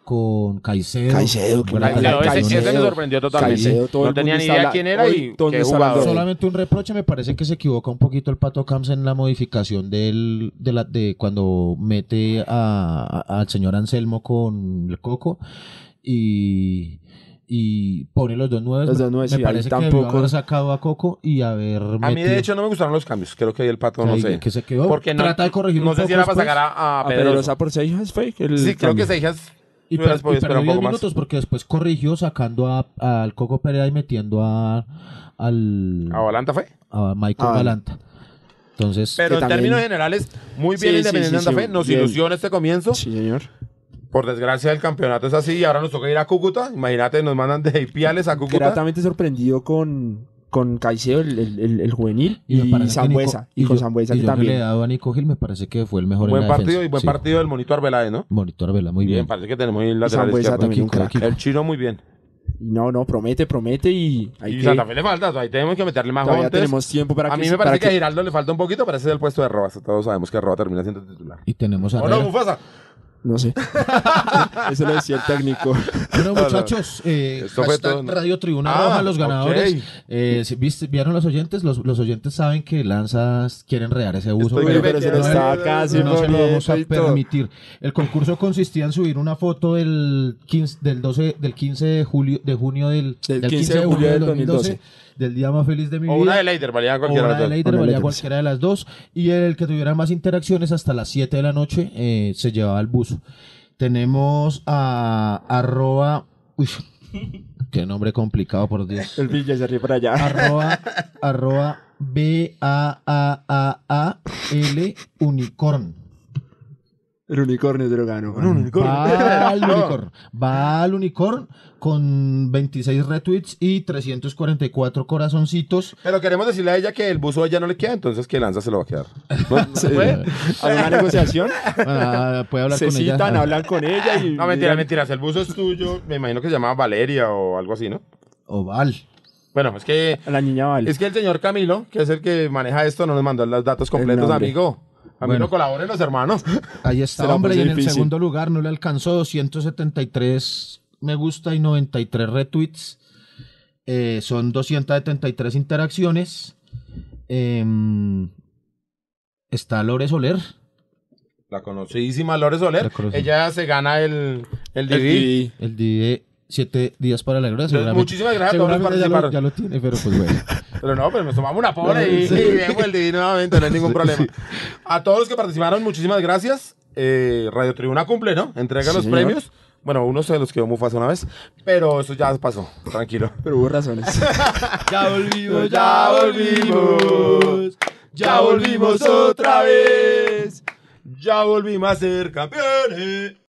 con Caicedo. Caicedo, que Buenas Caicedo, ese, ese me sorprendió totalmente. Caicedo, todo no tenía ni idea quién era hoy y qué jugador. Solamente un reproche, me parece que se equivoca un poquito el Pato Camps en la modificación del, de, la, de cuando mete a, a- al señor Anselmo con el Coco y, y pone los dos nueve. Los dos nueves, me sí, parece que tampoco- haber sacado a Coco y haber A mí, metido- de hecho, no me gustaron los cambios. Creo que ahí el Pato, no que- sé. que se quedó. Porque no, Trata de corregir no un sé si era para sacar a, a A Pedrosa. Pedrosa por Seijas fue el Sí, creo cambio. que Seijas Y, per- y perdió un 10 poco más. minutos porque después corrigió sacando a- al Coco Pereira y metiendo a, al, ¿A Balanta fue? a Michael Ah, Balanta. Entonces, Pero en también- términos generales, muy bien Sí, Independiente sí, sí, Santa sí, Fe. Nos bien. ilusiona este comienzo. Sí, señor. Por desgracia, el campeonato es así y ahora nos toca ir a Cúcuta. Imagínate, nos mandan de Ipiales a Cúcuta. Gratamente sorprendido con, con Caicedo, el, el, el- el juvenil, Y y, parece Zambuesa. Nico- Y, con Zambuesa y que yo que le he también. dado a Nico Gil me parece que fue el mejor Buen en la partido defensa. y buen Sí. partido del Monito Arbeláez, ¿no? Monitor Vela, muy Bien, bien. parece que tenemos el lateral izquierdo. también un Equipo, crack. equipo. El chino muy bien. Y No, no, promete, promete y hay y que... Santa Fe le falta, ahí tenemos que meterle más Todavía tenemos tiempo para A que mí se- me parece que a que- Giraldo le falta un poquito, es el puesto de Roa. Todos sabemos que Roa termina siendo titular. Y tenemos a ¿O no, Herrera. Mufasa? No sé. Eso lo decía el técnico. Bueno, muchachos, eh, Esto fue hashtag todo, ¿no? Radio Tribuna Ah, Roja, los ganadores. ok. Eh, si ¿viste, ¿Vieron los oyentes? Los, los oyentes saben que Lanzas quieren rear ese uso. Estoy pero- pero se lo no, estaba no, casi no se lo vamos a poniendo y todo. permitir. El concurso consistía en subir una foto del 15, del 12, del 15 de julio, de junio del, Del 15 de julio del 2012. Del día más feliz de mi O vida. una de Leider, valía O cualquiera una de de las dos. Una de valía Leider. cualquiera de las dos. Y el que tuviera más interacciones hasta las 7 de la noche eh, se llevaba el buzo. Tenemos a arroba... Uy, qué nombre complicado, por Dios. El Villa se ríe para allá. arroba, arroba B-A-A-A-A-L unicorn. El unicornio te lo ganó. Un unicornio. Va al unicorn. Va al unicorn con 26 retweets y 344 corazoncitos. Pero queremos decirle a ella que el buzo a ella no le queda, entonces que Lanza se lo va a quedar. ¿No? ¿Se puede? ¿Alguna negociación? Ah, puede hablar Se con ella. citan, hablan con ella y... No, mentira, miran- mentiras. El buzo es tuyo. Me imagino que se llama Valeria o algo así, ¿no? Oval. Bueno, es que, la niña vale. es que el señor Camilo, que es el que maneja esto, no nos mandó los datos completos, amigo. A mí Bueno. no colaboren los hermanos. Ahí está, hombre. Y en el segundo lugar no le alcanzó 273 me gusta y 93 retweets. Eh, son 273 interacciones. Em, está Lore Soler. La conocidísima Lore Soler. Ella se gana el, el El DVD. DVD. El de 7 días para la gloria. seguramente- muchísimas gracias a todos los seguramente ya lo, ya lo tiene, pero pues bueno. Pero no, pero nos tomamos una pobre y, Sí. y vemos el DVD nuevamente, no hay ningún problema. A todos los que participaron, muchísimas gracias. Eh, Radio Tribuna cumple, ¿no? Entrega Sí, los señor. premios. Bueno, uno se los quedó muy fácil una vez, pero eso ya pasó, tranquilo. Pero hubo razones. ya volvimos, ya volvimos, ya volvimos otra vez, ya volvimos a ser campeones.